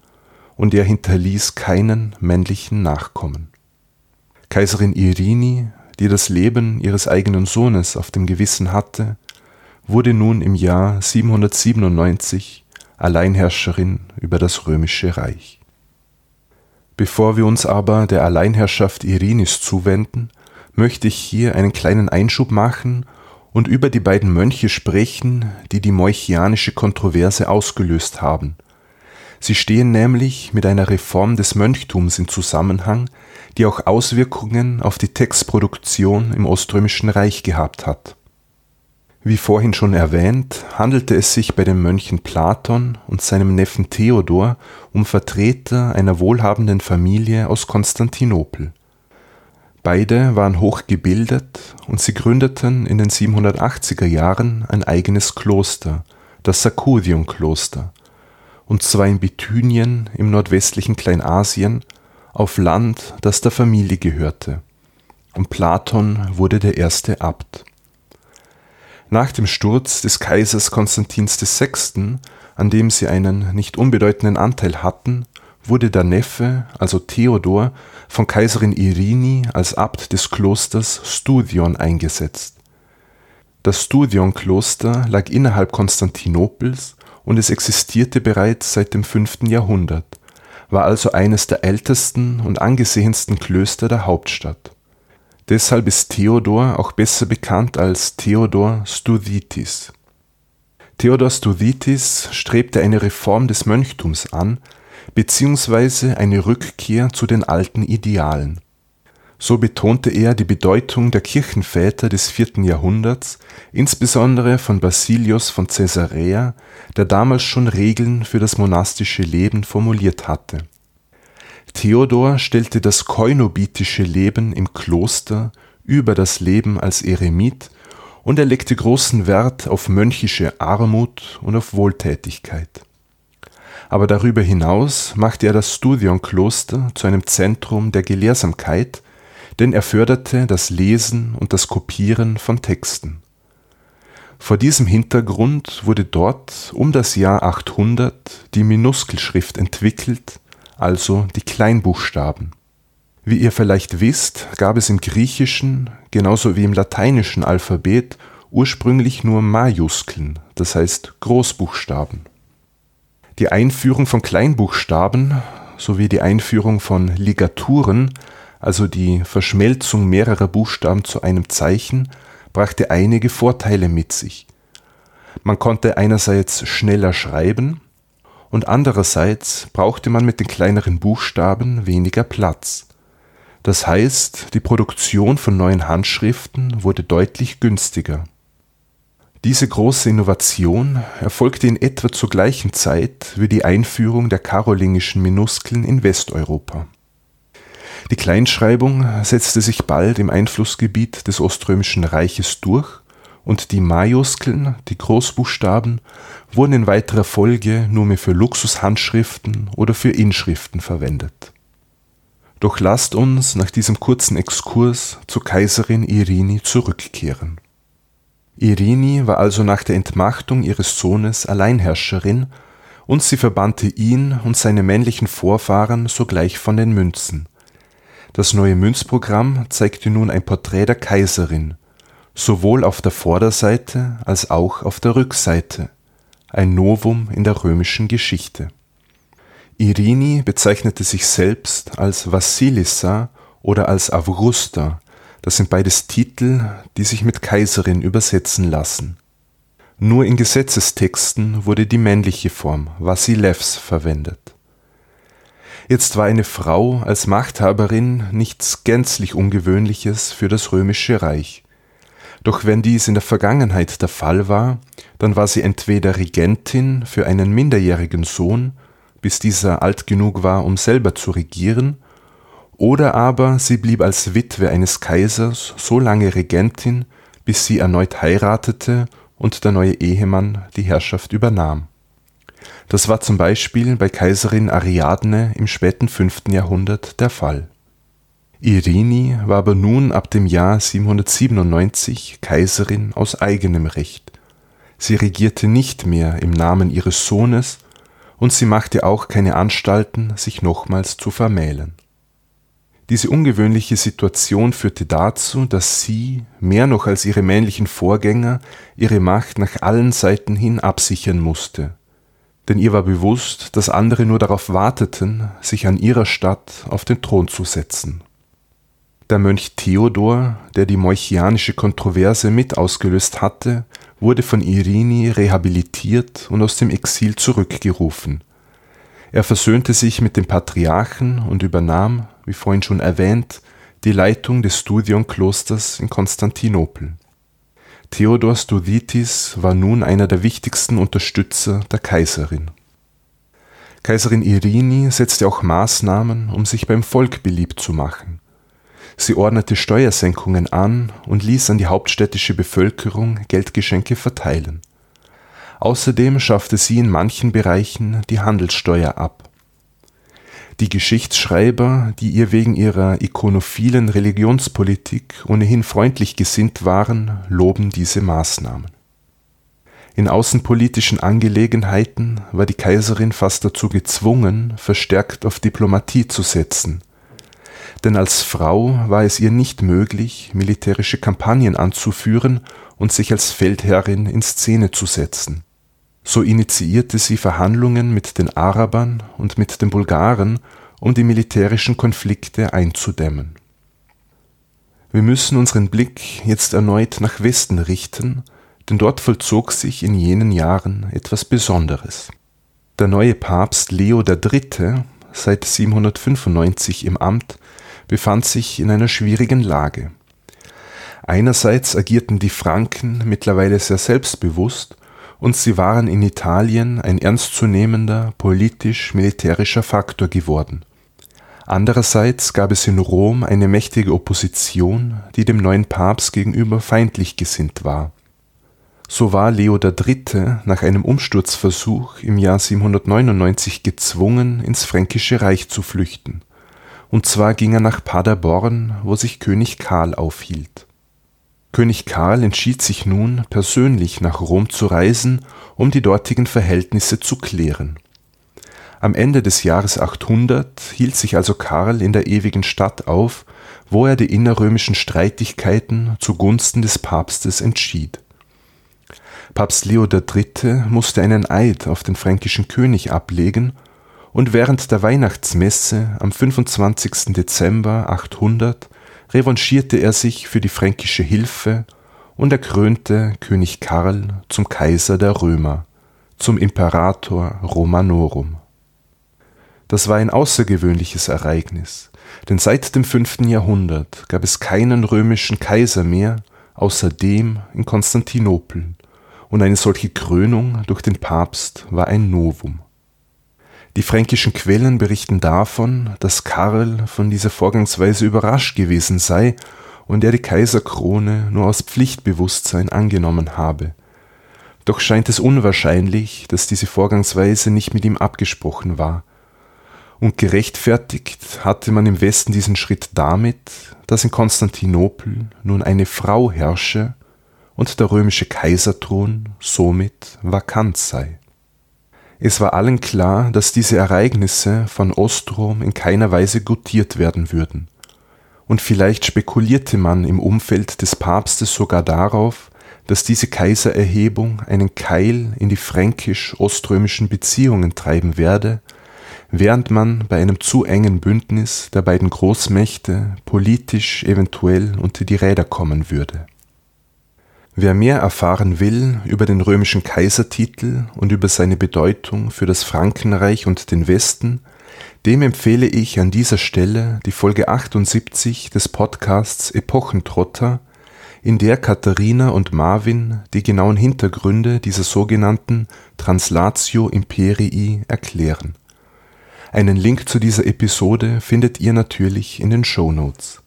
und er hinterließ keinen männlichen Nachkommen. Kaiserin Irini, die das Leben ihres eigenen Sohnes auf dem Gewissen hatte, wurde nun im Jahr 797 Alleinherrscherin über das römische Reich. Bevor wir uns aber der Alleinherrschaft Irinis zuwenden, möchte ich hier einen kleinen Einschub machen und über die beiden Mönche sprechen, die die moichianische Kontroverse ausgelöst haben. Sie stehen nämlich mit einer Reform des Mönchtums in Zusammenhang, die auch Auswirkungen auf die Textproduktion im Oströmischen Reich gehabt hat wie vorhin schon erwähnt, handelte es sich bei den Mönchen Platon und seinem Neffen Theodor um Vertreter einer wohlhabenden Familie aus Konstantinopel. Beide waren hochgebildet und sie gründeten in den 780er Jahren ein eigenes Kloster, das Sakudion-Kloster, und zwar in Bithynien im nordwestlichen Kleinasien auf Land, das der Familie gehörte, und Platon wurde der erste Abt. Nach dem Sturz des Kaisers Konstantins VI., an dem sie einen nicht unbedeutenden Anteil hatten, wurde der Neffe, also Theodor, von Kaiserin Irini als Abt des Klosters Studion eingesetzt. Das Studion-Kloster lag innerhalb Konstantinopels und es existierte bereits seit dem 5. Jahrhundert, war also eines der ältesten und angesehensten Klöster der Hauptstadt. Deshalb ist Theodor auch besser bekannt als Theodor Studhitis. Theodor Studhitis strebte eine Reform des Mönchtums an beziehungsweise eine Rückkehr zu den alten Idealen. So betonte er die Bedeutung der Kirchenväter des vierten Jahrhunderts, insbesondere von Basilius von Caesarea, der damals schon Regeln für das monastische Leben formuliert hatte. Theodor stellte das koinobitische Leben im Kloster über das Leben als Eremit und er legte großen Wert auf mönchische Armut und auf Wohltätigkeit aber darüber hinaus machte er das Studionkloster zu einem Zentrum der Gelehrsamkeit, denn er förderte das Lesen und das Kopieren von Texten. Vor diesem Hintergrund wurde dort um das Jahr 800 die Minuskelschrift entwickelt, also die Kleinbuchstaben. Wie ihr vielleicht wisst, gab es im griechischen genauso wie im lateinischen Alphabet ursprünglich nur Majuskeln, das heißt Großbuchstaben. Die Einführung von Kleinbuchstaben sowie die Einführung von Ligaturen, also die Verschmelzung mehrerer Buchstaben zu einem Zeichen, brachte einige Vorteile mit sich. Man konnte einerseits schneller schreiben und andererseits brauchte man mit den kleineren Buchstaben weniger Platz. Das heißt, die Produktion von neuen Handschriften wurde deutlich günstiger diese große Innovation erfolgte in etwa zur gleichen Zeit wie die Einführung der karolingischen Minuskeln in Westeuropa. Die Kleinschreibung setzte sich bald im Einflussgebiet des Oströmischen Reiches durch und die Majuskeln, die Großbuchstaben, wurden in weiterer Folge nur mehr für Luxushandschriften oder für Inschriften verwendet. Doch lasst uns nach diesem kurzen Exkurs zur Kaiserin Irini zurückkehren Irini war also nach der Entmachtung ihres Sohnes Alleinherrscherin und sie verbannte ihn und seine männlichen Vorfahren sogleich von den Münzen. Das neue Münzprogramm zeigte nun ein Porträt der Kaiserin, sowohl auf der Vorderseite als auch auf der Rückseite, ein Novum in der römischen Geschichte. Irini bezeichnete sich selbst als Vassilissa oder als Augusta das sind beides Titel, die sich mit Kaiserin übersetzen lassen. Nur in Gesetzestexten wurde die männliche Form Vasilevs verwendet. Jetzt war eine Frau als Machthaberin nichts gänzlich Ungewöhnliches für das römische Reich. Doch wenn dies in der Vergangenheit der Fall war, dann war sie entweder Regentin für einen minderjährigen Sohn, bis dieser alt genug war, um selber zu regieren, oder aber sie blieb als Witwe eines Kaisers so lange Regentin, bis sie erneut heiratete und der neue Ehemann die Herrschaft übernahm. Das war zum Beispiel bei Kaiserin Ariadne im späten 5. Jahrhundert der Fall. Irini war aber nun ab dem Jahr 797 Kaiserin aus eigenem Recht. Sie regierte nicht mehr im Namen ihres Sohnes und sie machte auch keine Anstalten, sich nochmals zu vermählen diese ungewöhnliche Situation führte dazu, dass sie, mehr noch als ihre männlichen Vorgänger, ihre Macht nach allen Seiten hin absichern musste. Denn ihr war bewusst, dass andere nur darauf warteten, sich an ihrer Stadt auf den Thron zu setzen. Der Mönch Theodor, der die moichianische Kontroverse mit ausgelöst hatte, wurde von Irini rehabilitiert und aus dem Exil zurückgerufen. Er versöhnte sich mit dem Patriarchen und übernahm, wie vorhin schon erwähnt, die Leitung des Studionklosters in Konstantinopel. Theodor Studhitis war nun einer der wichtigsten Unterstützer der Kaiserin. Kaiserin Irini setzte auch Maßnahmen, um sich beim Volk beliebt zu machen. Sie ordnete Steuersenkungen an und ließ an die hauptstädtische Bevölkerung Geldgeschenke verteilen. Außerdem schaffte sie in manchen Bereichen die Handelssteuer ab. Die Geschichtsschreiber, die ihr wegen ihrer ikonophilen Religionspolitik ohnehin freundlich gesinnt waren, loben diese Maßnahmen. In außenpolitischen Angelegenheiten war die Kaiserin fast dazu gezwungen, verstärkt auf Diplomatie zu setzen denn als Frau war es ihr nicht möglich, militärische Kampagnen anzuführen und sich als Feldherrin in Szene zu setzen. So initiierte sie Verhandlungen mit den Arabern und mit den Bulgaren, um die militärischen Konflikte einzudämmen. Wir müssen unseren Blick jetzt erneut nach Westen richten, denn dort vollzog sich in jenen Jahren etwas Besonderes. Der neue Papst Leo III., seit 795 im Amt, befand sich in einer schwierigen Lage. Einerseits agierten die Franken mittlerweile sehr selbstbewusst und sie waren in Italien ein ernstzunehmender politisch-militärischer Faktor geworden. Andererseits gab es in Rom eine mächtige Opposition, die dem neuen Papst gegenüber feindlich gesinnt war. So war Leo III. nach einem Umsturzversuch im Jahr 799 gezwungen, ins Fränkische Reich zu flüchten und zwar ging er nach Paderborn, wo sich König Karl aufhielt. König Karl entschied sich nun, persönlich nach Rom zu reisen, um die dortigen Verhältnisse zu klären. Am Ende des Jahres 800 hielt sich also Karl in der ewigen Stadt auf, wo er die innerrömischen Streitigkeiten zugunsten des Papstes entschied. Papst Leo III. musste einen Eid auf den fränkischen König ablegen und während der Weihnachtsmesse am 25. Dezember 800 revanchierte er sich für die fränkische Hilfe und erkrönte König Karl zum Kaiser der Römer, zum Imperator Romanorum. Das war ein außergewöhnliches Ereignis, denn seit dem 5. Jahrhundert gab es keinen römischen Kaiser mehr außer dem in Konstantinopel, und eine solche Krönung durch den Papst war ein Novum. Die fränkischen Quellen berichten davon, dass Karl von dieser Vorgangsweise überrascht gewesen sei und er die Kaiserkrone nur aus Pflichtbewusstsein angenommen habe. Doch scheint es unwahrscheinlich, dass diese Vorgangsweise nicht mit ihm abgesprochen war. Und gerechtfertigt hatte man im Westen diesen Schritt damit, dass in Konstantinopel nun eine Frau herrsche und der römische Kaiserthron somit vakant sei. Es war allen klar, dass diese Ereignisse von Ostrom in keiner Weise gutiert werden würden. Und vielleicht spekulierte man im Umfeld des Papstes sogar darauf, dass diese Kaisererhebung einen Keil in die fränkisch-oströmischen Beziehungen treiben werde, während man bei einem zu engen Bündnis der beiden Großmächte politisch eventuell unter die Räder kommen würde Wer mehr erfahren will über den römischen Kaisertitel und über seine Bedeutung für das Frankenreich und den Westen, dem empfehle ich an dieser Stelle die Folge 78 des Podcasts Epochentrotter, in der Katharina und Marvin die genauen Hintergründe dieser sogenannten Translatio Imperii erklären. Einen Link zu dieser Episode findet ihr natürlich in den Show Notes.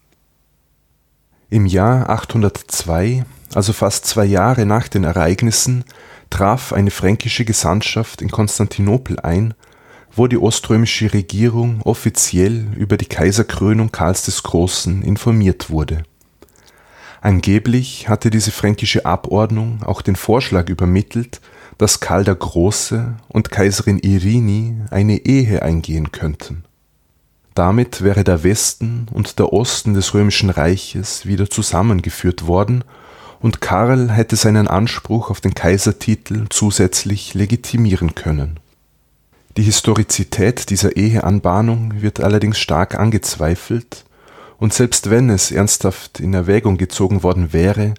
Im Jahr 802 also fast zwei Jahre nach den Ereignissen, traf eine fränkische Gesandtschaft in Konstantinopel ein, wo die oströmische Regierung offiziell über die Kaiserkrönung Karls des Großen informiert wurde. Angeblich hatte diese fränkische Abordnung auch den Vorschlag übermittelt, dass Karl der Große und Kaiserin Irini eine Ehe eingehen könnten. Damit wäre der Westen und der Osten des römischen Reiches wieder zusammengeführt worden und Karl hätte seinen Anspruch auf den Kaisertitel zusätzlich legitimieren können. Die Historizität dieser Eheanbahnung wird allerdings stark angezweifelt, und selbst wenn es ernsthaft in Erwägung gezogen worden wäre,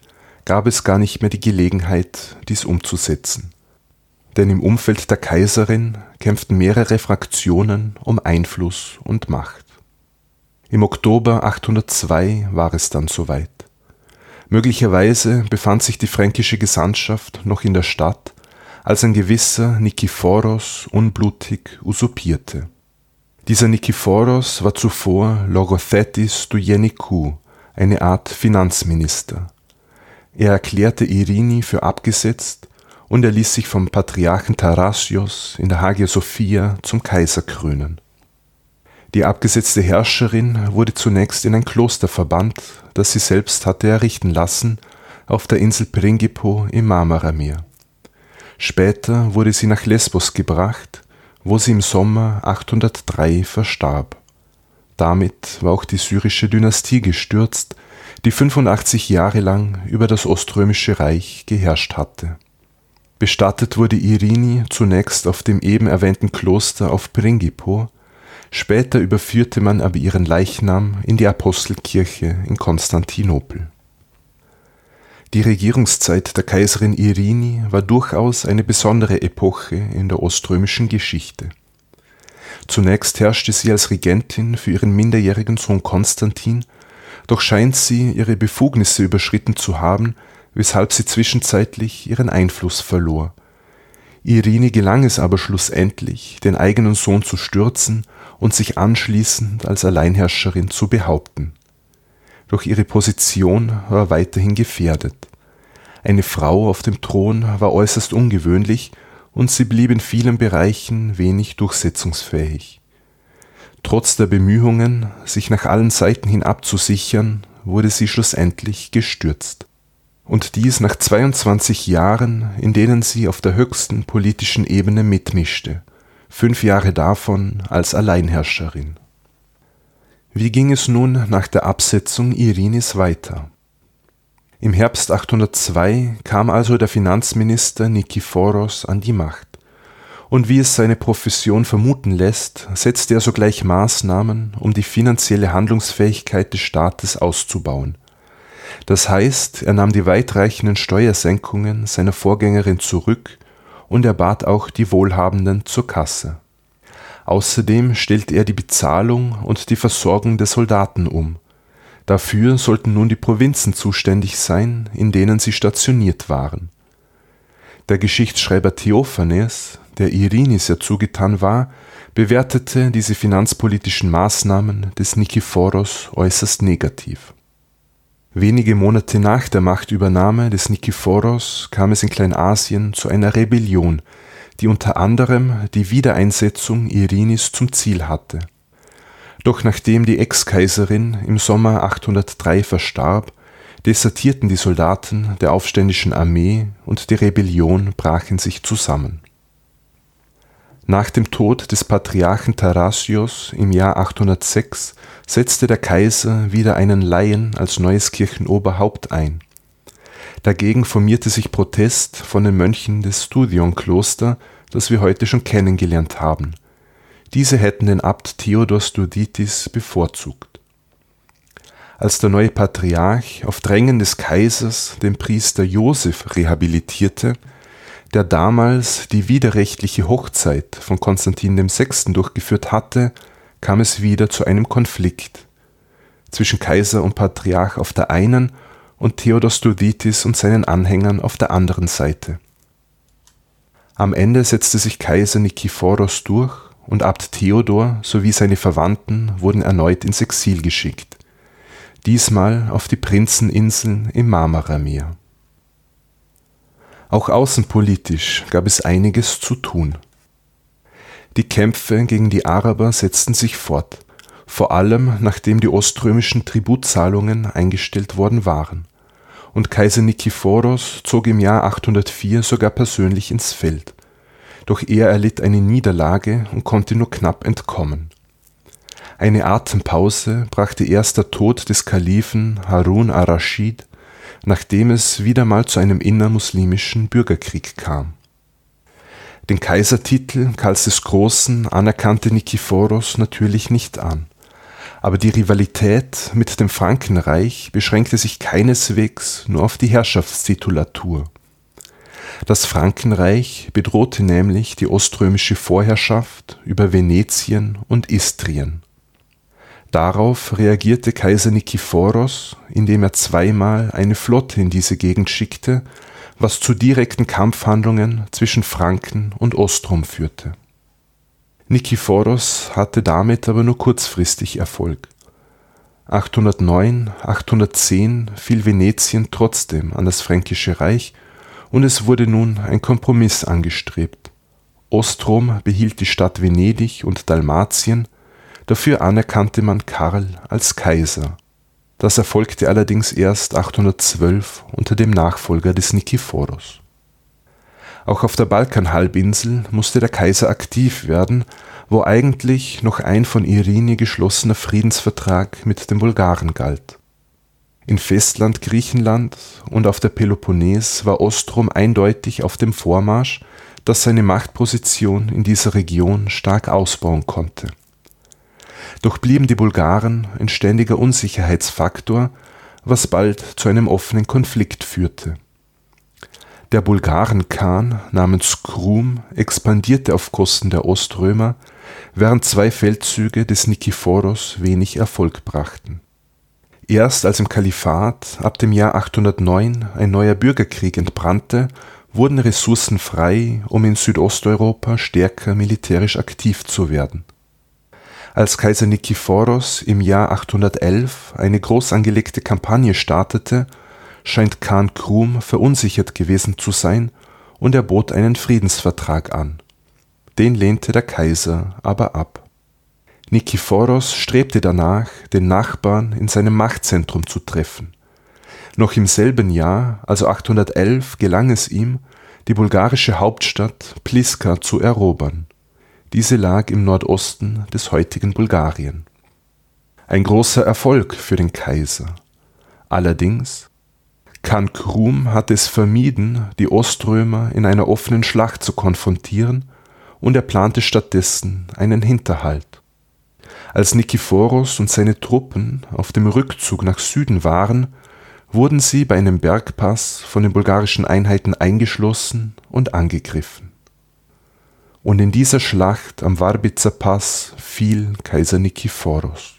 gab es gar nicht mehr die Gelegenheit, dies umzusetzen. Denn im Umfeld der Kaiserin kämpften mehrere Fraktionen um Einfluss und Macht. Im Oktober 802 war es dann soweit. Möglicherweise befand sich die fränkische Gesandtschaft noch in der Stadt, als ein gewisser Nikephoros unblutig usurpierte. Dieser Nikephoros war zuvor Logothetis Stuyenikou, eine Art Finanzminister. Er erklärte Irini für abgesetzt und er ließ sich vom Patriarchen Tarasios in der Hagia Sophia zum Kaiser krönen. Die abgesetzte Herrscherin wurde zunächst in ein Kloster verbannt, das sie selbst hatte errichten lassen, auf der Insel Pringipo im Marmarameer. Später wurde sie nach Lesbos gebracht, wo sie im Sommer 803 verstarb. Damit war auch die syrische Dynastie gestürzt, die 85 Jahre lang über das Oströmische Reich geherrscht hatte. Bestattet wurde Irini zunächst auf dem eben erwähnten Kloster auf Pringipo, später überführte man aber ihren Leichnam in die Apostelkirche in Konstantinopel. Die Regierungszeit der Kaiserin Irini war durchaus eine besondere Epoche in der oströmischen Geschichte. Zunächst herrschte sie als Regentin für ihren minderjährigen Sohn Konstantin, doch scheint sie ihre Befugnisse überschritten zu haben, weshalb sie zwischenzeitlich ihren Einfluss verlor. Irini gelang es aber schlussendlich, den eigenen Sohn zu stürzen und sich anschließend als Alleinherrscherin zu behaupten doch ihre Position war weiterhin gefährdet. Eine Frau auf dem Thron war äußerst ungewöhnlich und sie blieb in vielen Bereichen wenig durchsetzungsfähig. Trotz der Bemühungen, sich nach allen Seiten hin abzusichern, wurde sie schlussendlich gestürzt. Und dies nach 22 Jahren, in denen sie auf der höchsten politischen Ebene mitmischte, fünf Jahre davon als Alleinherrscherin. Wie ging es nun nach der Absetzung Irinis weiter? Im Herbst 802 kam also der Finanzminister Nikephoros an die Macht. Und wie es seine Profession vermuten lässt, setzte er sogleich Maßnahmen, um die finanzielle Handlungsfähigkeit des Staates auszubauen. Das heißt, er nahm die weitreichenden Steuersenkungen seiner Vorgängerin zurück und er bat auch die Wohlhabenden zur Kasse. Außerdem stellte er die Bezahlung und die Versorgung der Soldaten um. Dafür sollten nun die Provinzen zuständig sein, in denen sie stationiert waren. Der Geschichtsschreiber Theophanes, der Irinis ja zugetan war, bewertete diese finanzpolitischen Maßnahmen des Nikephoros äußerst negativ. Wenige Monate nach der Machtübernahme des Nikephoros kam es in Kleinasien zu einer Rebellion die unter anderem die Wiedereinsetzung Irinis zum Ziel hatte. Doch nachdem die Ex-Kaiserin im Sommer 803 verstarb, desertierten die Soldaten der aufständischen Armee und die Rebellion brach in sich zusammen. Nach dem Tod des Patriarchen Tarasios im Jahr 806 setzte der Kaiser wieder einen Laien als neues Kirchenoberhaupt ein Dagegen formierte sich Protest von den Mönchen des Studion-Kloster, das wir heute schon kennengelernt haben. Diese hätten den Abt Theodor Studitis bevorzugt. Als der neue Patriarch auf Drängen des Kaisers den Priester Josef rehabilitierte, der damals die widerrechtliche Hochzeit von Konstantin VI. durchgeführt hatte, kam es wieder zu einem Konflikt zwischen Kaiser und Patriarch auf der einen und Theodostoditis und seinen Anhängern auf der anderen Seite. Am Ende setzte sich Kaiser Nikephoros durch und Abt Theodor sowie seine Verwandten wurden erneut ins Exil geschickt, diesmal auf die Prinzeninseln im Marmarameer. Auch außenpolitisch gab es einiges zu tun. Die Kämpfe gegen die Araber setzten sich fort, vor allem nachdem die oströmischen Tributzahlungen eingestellt worden waren und Kaiser Nikephoros zog im Jahr 804 sogar persönlich ins Feld. Doch er erlitt eine Niederlage und konnte nur knapp entkommen. Eine Atempause brachte erst der Tod des Kalifen Harun ar-Raschid, nachdem es wieder mal zu einem innermuslimischen Bürgerkrieg kam. Den Kaisertitel Karls des Großen anerkannte Nikephoros natürlich nicht an aber die Rivalität mit dem Frankenreich beschränkte sich keineswegs nur auf die Herrschaftstitulatur. Das Frankenreich bedrohte nämlich die oströmische Vorherrschaft über Venetien und Istrien. Darauf reagierte Kaiser Nikephoros, indem er zweimal eine Flotte in diese Gegend schickte, was zu direkten Kampfhandlungen zwischen Franken und Ostrom führte Nikephoros hatte damit aber nur kurzfristig Erfolg. 809, 810 fiel Venetien trotzdem an das Fränkische Reich und es wurde nun ein Kompromiss angestrebt. Ostrom behielt die Stadt Venedig und Dalmatien, dafür anerkannte man Karl als Kaiser. Das erfolgte allerdings erst 812 unter dem Nachfolger des Nikephoros. Auch auf der Balkanhalbinsel musste der Kaiser aktiv werden, wo eigentlich noch ein von Irini geschlossener Friedensvertrag mit den Bulgaren galt. In Festland Griechenland und auf der Peloponnes war Ostrom eindeutig auf dem Vormarsch, das seine Machtposition in dieser Region stark ausbauen konnte. Doch blieben die Bulgaren ein ständiger Unsicherheitsfaktor, was bald zu einem offenen Konflikt führte der Bulgaren-Khan namens Krum expandierte auf Kosten der Oströmer, während zwei Feldzüge des Nikephoros wenig Erfolg brachten. Erst als im Kalifat ab dem Jahr 809 ein neuer Bürgerkrieg entbrannte, wurden Ressourcen frei, um in Südosteuropa stärker militärisch aktiv zu werden. Als Kaiser Nikephoros im Jahr 811 eine groß angelegte Kampagne startete scheint Khan Krum verunsichert gewesen zu sein und er bot einen Friedensvertrag an. Den lehnte der Kaiser aber ab. Nikephoros strebte danach, den Nachbarn in seinem Machtzentrum zu treffen. Noch im selben Jahr, also 811, gelang es ihm, die bulgarische Hauptstadt Pliska zu erobern. Diese lag im Nordosten des heutigen Bulgarien. Ein großer Erfolg für den Kaiser. Allerdings Khan Krum hatte es vermieden, die Oströmer in einer offenen Schlacht zu konfrontieren, und er plante stattdessen einen Hinterhalt. Als Nikephoros und seine Truppen auf dem Rückzug nach Süden waren, wurden sie bei einem Bergpass von den bulgarischen Einheiten eingeschlossen und angegriffen. Und in dieser Schlacht am Warbitzer Pass fiel Kaiser Nikephoros.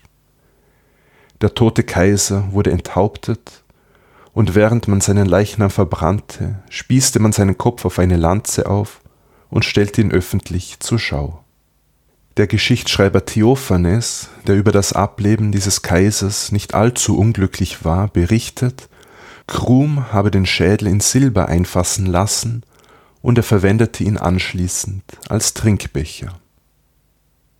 Der tote Kaiser wurde enthauptet und während man seinen Leichnam verbrannte, spießte man seinen Kopf auf eine Lanze auf und stellte ihn öffentlich zur Schau. Der Geschichtsschreiber Theophanes, der über das Ableben dieses Kaisers nicht allzu unglücklich war, berichtet, Krum habe den Schädel in Silber einfassen lassen und er verwendete ihn anschließend als Trinkbecher.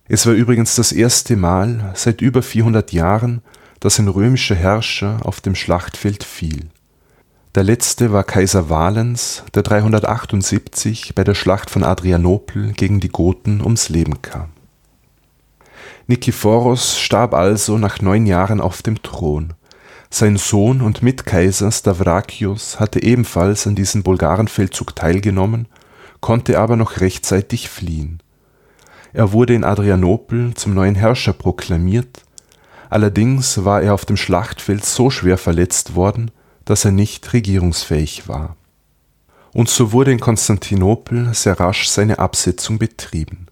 Es war übrigens das erste Mal seit über 400 Jahren, dass ein römischer Herrscher auf dem Schlachtfeld fiel. Der letzte war Kaiser Valens, der 378 bei der Schlacht von Adrianopel gegen die Goten ums Leben kam. Nikephoros starb also nach neun Jahren auf dem Thron. Sein Sohn und Mitkaiser Stavrakios hatte ebenfalls an diesem Bulgarenfeldzug teilgenommen, konnte aber noch rechtzeitig fliehen. Er wurde in Adrianopel zum neuen Herrscher proklamiert Allerdings war er auf dem Schlachtfeld so schwer verletzt worden, dass er nicht regierungsfähig war. Und so wurde in Konstantinopel sehr rasch seine Absetzung betrieben.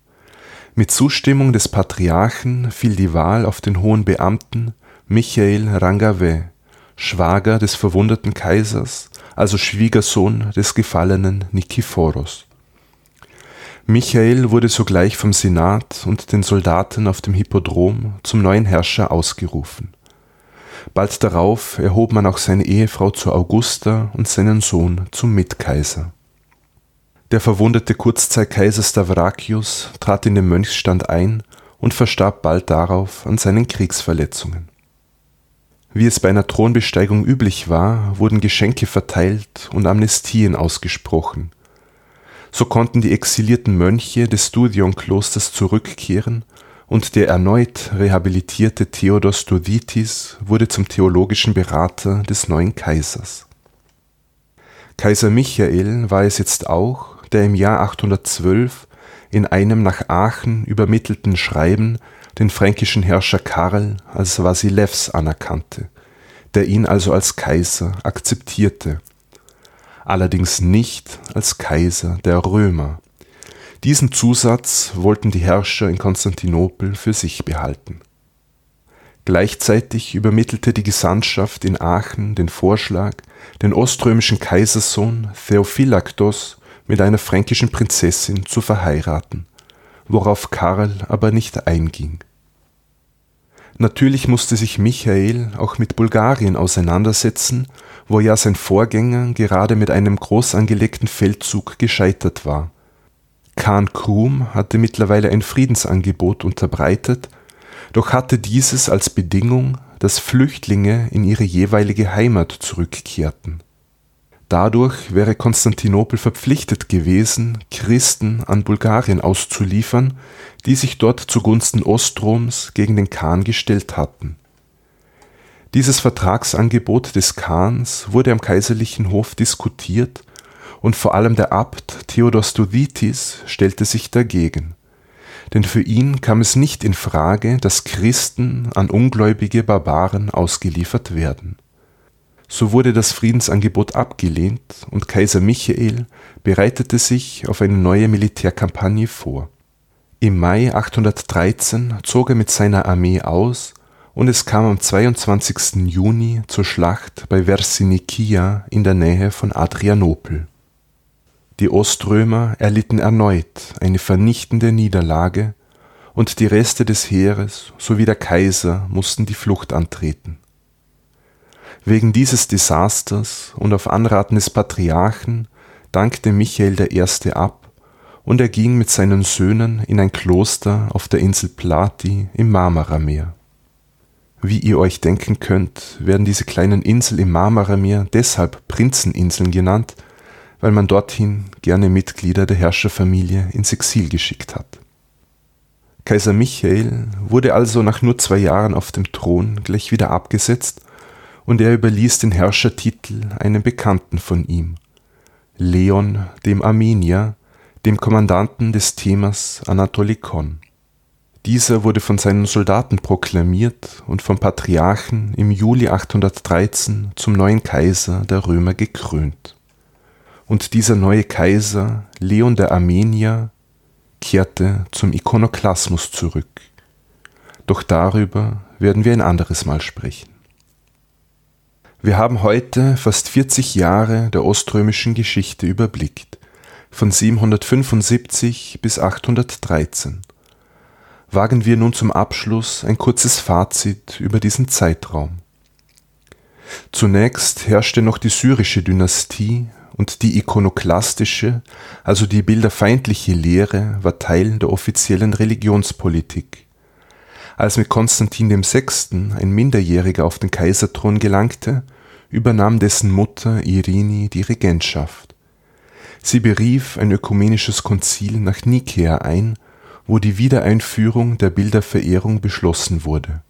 Mit Zustimmung des Patriarchen fiel die Wahl auf den hohen Beamten Michael Rangave, Schwager des verwundeten Kaisers, also Schwiegersohn des gefallenen Nikephoros. Michael wurde sogleich vom Senat und den Soldaten auf dem Hippodrom zum neuen Herrscher ausgerufen. Bald darauf erhob man auch seine Ehefrau zu Augusta und seinen Sohn zum Mitkaiser. Der verwundete Kurzzeitkaiser Stavrakius trat in den Mönchsstand ein und verstarb bald darauf an seinen Kriegsverletzungen. Wie es bei einer Thronbesteigung üblich war, wurden Geschenke verteilt und Amnestien ausgesprochen – so konnten die exilierten Mönche des Studionklosters zurückkehren und der erneut rehabilitierte Theodos Stoditis wurde zum theologischen Berater des neuen Kaisers. Kaiser Michael war es jetzt auch, der im Jahr 812 in einem nach Aachen übermittelten Schreiben den fränkischen Herrscher Karl als Vasilevs anerkannte, der ihn also als Kaiser akzeptierte allerdings nicht als Kaiser der Römer. Diesen Zusatz wollten die Herrscher in Konstantinopel für sich behalten. Gleichzeitig übermittelte die Gesandtschaft in Aachen den Vorschlag, den oströmischen Kaisersohn Theophylaktos mit einer fränkischen Prinzessin zu verheiraten, worauf Karl aber nicht einging. Natürlich musste sich Michael auch mit Bulgarien auseinandersetzen, wo ja sein Vorgänger gerade mit einem groß angelegten Feldzug gescheitert war. Khan Krum hatte mittlerweile ein Friedensangebot unterbreitet, doch hatte dieses als Bedingung, dass Flüchtlinge in ihre jeweilige Heimat zurückkehrten. Dadurch wäre Konstantinopel verpflichtet gewesen, Christen an Bulgarien auszuliefern, die sich dort zugunsten Ostroms gegen den Khan gestellt hatten. Dieses Vertragsangebot des Khans wurde am kaiserlichen Hof diskutiert und vor allem der Abt Theodos Studhitis stellte sich dagegen. Denn für ihn kam es nicht in Frage, dass Christen an ungläubige Barbaren ausgeliefert werden. So wurde das Friedensangebot abgelehnt und Kaiser Michael bereitete sich auf eine neue Militärkampagne vor. Im Mai 813 zog er mit seiner Armee aus und es kam am 22. Juni zur Schlacht bei Versinikia in der Nähe von Adrianopel. Die Oströmer erlitten erneut eine vernichtende Niederlage und die Reste des Heeres sowie der Kaiser mussten die Flucht antreten. Wegen dieses Desasters und auf Anraten des Patriarchen dankte Michael I. ab und er ging mit seinen Söhnen in ein Kloster auf der Insel Plati im Marmarameer. Wie ihr euch denken könnt, werden diese kleinen Inseln im Marmarameer deshalb Prinzeninseln genannt, weil man dorthin gerne Mitglieder der Herrscherfamilie ins Exil geschickt hat. Kaiser Michael wurde also nach nur zwei Jahren auf dem Thron gleich wieder abgesetzt und er überließ den Herrschertitel einem Bekannten von ihm, Leon dem Armenier, dem Kommandanten des Themas Anatolikon. Dieser wurde von seinen Soldaten proklamiert und vom Patriarchen im Juli 813 zum neuen Kaiser der Römer gekrönt. Und dieser neue Kaiser, Leon der Armenier, kehrte zum Ikonoklasmus zurück. Doch darüber werden wir ein anderes Mal sprechen. Wir haben heute fast 40 Jahre der oströmischen Geschichte überblickt, von 775 bis 813. Wagen wir nun zum Abschluss ein kurzes Fazit über diesen Zeitraum. Zunächst herrschte noch die syrische Dynastie und die ikonoklastische, also die bilderfeindliche Lehre, war Teil der offiziellen Religionspolitik. Als mit Konstantin VI. ein Minderjähriger auf den Kaiserthron gelangte, übernahm dessen Mutter Irini die Regentschaft. Sie berief ein ökumenisches Konzil nach Nikäa ein, wo die Wiedereinführung der Bilderverehrung beschlossen wurde.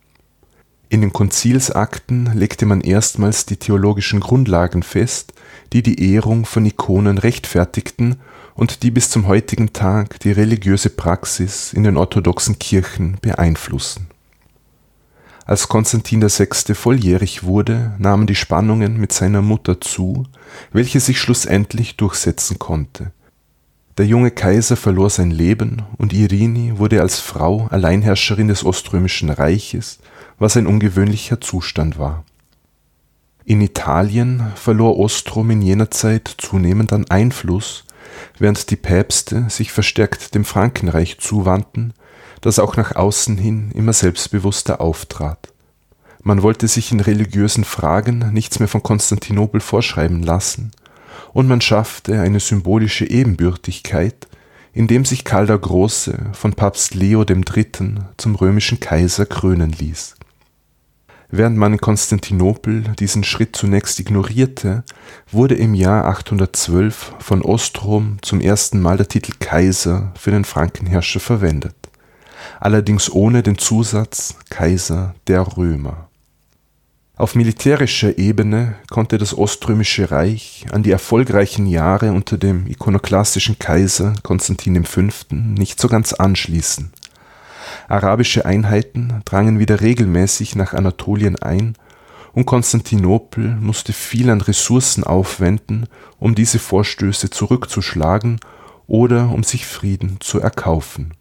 In den Konzilsakten legte man erstmals die theologischen Grundlagen fest, die die Ehrung von Ikonen rechtfertigten und die bis zum heutigen Tag die religiöse Praxis in den orthodoxen Kirchen beeinflussen als Konstantin VI. volljährig wurde, nahmen die Spannungen mit seiner Mutter zu, welche sich schlussendlich durchsetzen konnte. Der junge Kaiser verlor sein Leben und Irini wurde als Frau Alleinherrscherin des Oströmischen Reiches, was ein ungewöhnlicher Zustand war. In Italien verlor Ostrom in jener Zeit zunehmend an Einfluss, während die Päpste sich verstärkt dem Frankenreich zuwandten das auch nach außen hin immer selbstbewusster auftrat. Man wollte sich in religiösen Fragen nichts mehr von Konstantinopel vorschreiben lassen, und man schaffte eine symbolische Ebenbürtigkeit, indem sich Karl der Große von Papst Leo III. zum römischen Kaiser krönen ließ. Während man in Konstantinopel diesen Schritt zunächst ignorierte, wurde im Jahr 812 von Ostrom zum ersten Mal der Titel Kaiser für den Frankenherrscher verwendet allerdings ohne den Zusatz Kaiser der Römer. Auf militärischer Ebene konnte das Oströmische Reich an die erfolgreichen Jahre unter dem ikonoklastischen Kaiser Konstantin V. nicht so ganz anschließen. Arabische Einheiten drangen wieder regelmäßig nach Anatolien ein und Konstantinopel musste viel an Ressourcen aufwenden, um diese Vorstöße zurückzuschlagen oder um sich Frieden zu erkaufen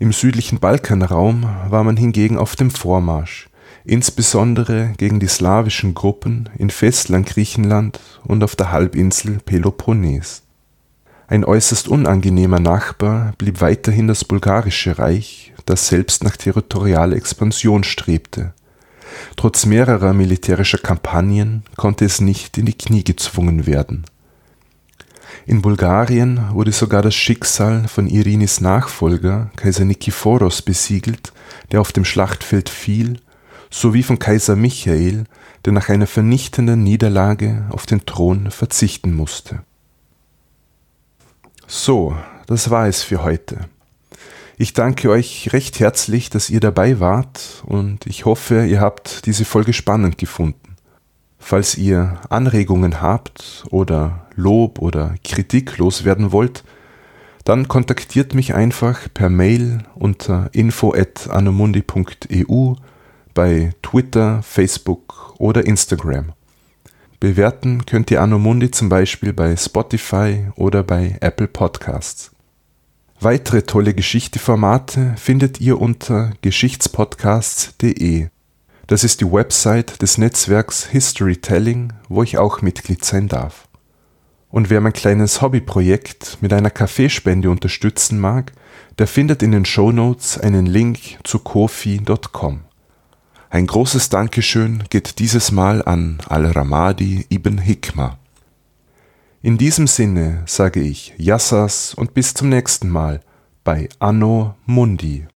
im südlichen Balkanraum war man hingegen auf dem Vormarsch, insbesondere gegen die slawischen Gruppen in Festland-Griechenland und auf der Halbinsel Peloponnes. Ein äußerst unangenehmer Nachbar blieb weiterhin das Bulgarische Reich, das selbst nach territorialer Expansion strebte. Trotz mehrerer militärischer Kampagnen konnte es nicht in die Knie gezwungen werden. In Bulgarien wurde sogar das Schicksal von Irinis Nachfolger, Kaiser Nikephoros, besiegelt, der auf dem Schlachtfeld fiel, sowie von Kaiser Michael, der nach einer vernichtenden Niederlage auf den Thron verzichten musste. So, das war es für heute. Ich danke euch recht herzlich, dass ihr dabei wart und ich hoffe, ihr habt diese Folge spannend gefunden. Falls ihr Anregungen habt oder Lob oder Kritik loswerden wollt, dann kontaktiert mich einfach per Mail unter info@anomundi.eu bei Twitter, Facebook oder Instagram. Bewerten könnt ihr Anomundi zum Beispiel bei Spotify oder bei Apple Podcasts. Weitere tolle Geschichte-Formate findet ihr unter geschichtspodcasts.de. Das ist die Website des Netzwerks Historytelling, wo ich auch Mitglied sein darf. Und wer mein kleines Hobbyprojekt mit einer Kaffeespende unterstützen mag, der findet in den Show Notes einen Link zu kofi.com. Ein großes Dankeschön geht dieses Mal an Al-Ramadi ibn Hikma. In diesem Sinne sage ich Yassas und bis zum nächsten Mal bei Anno Mundi.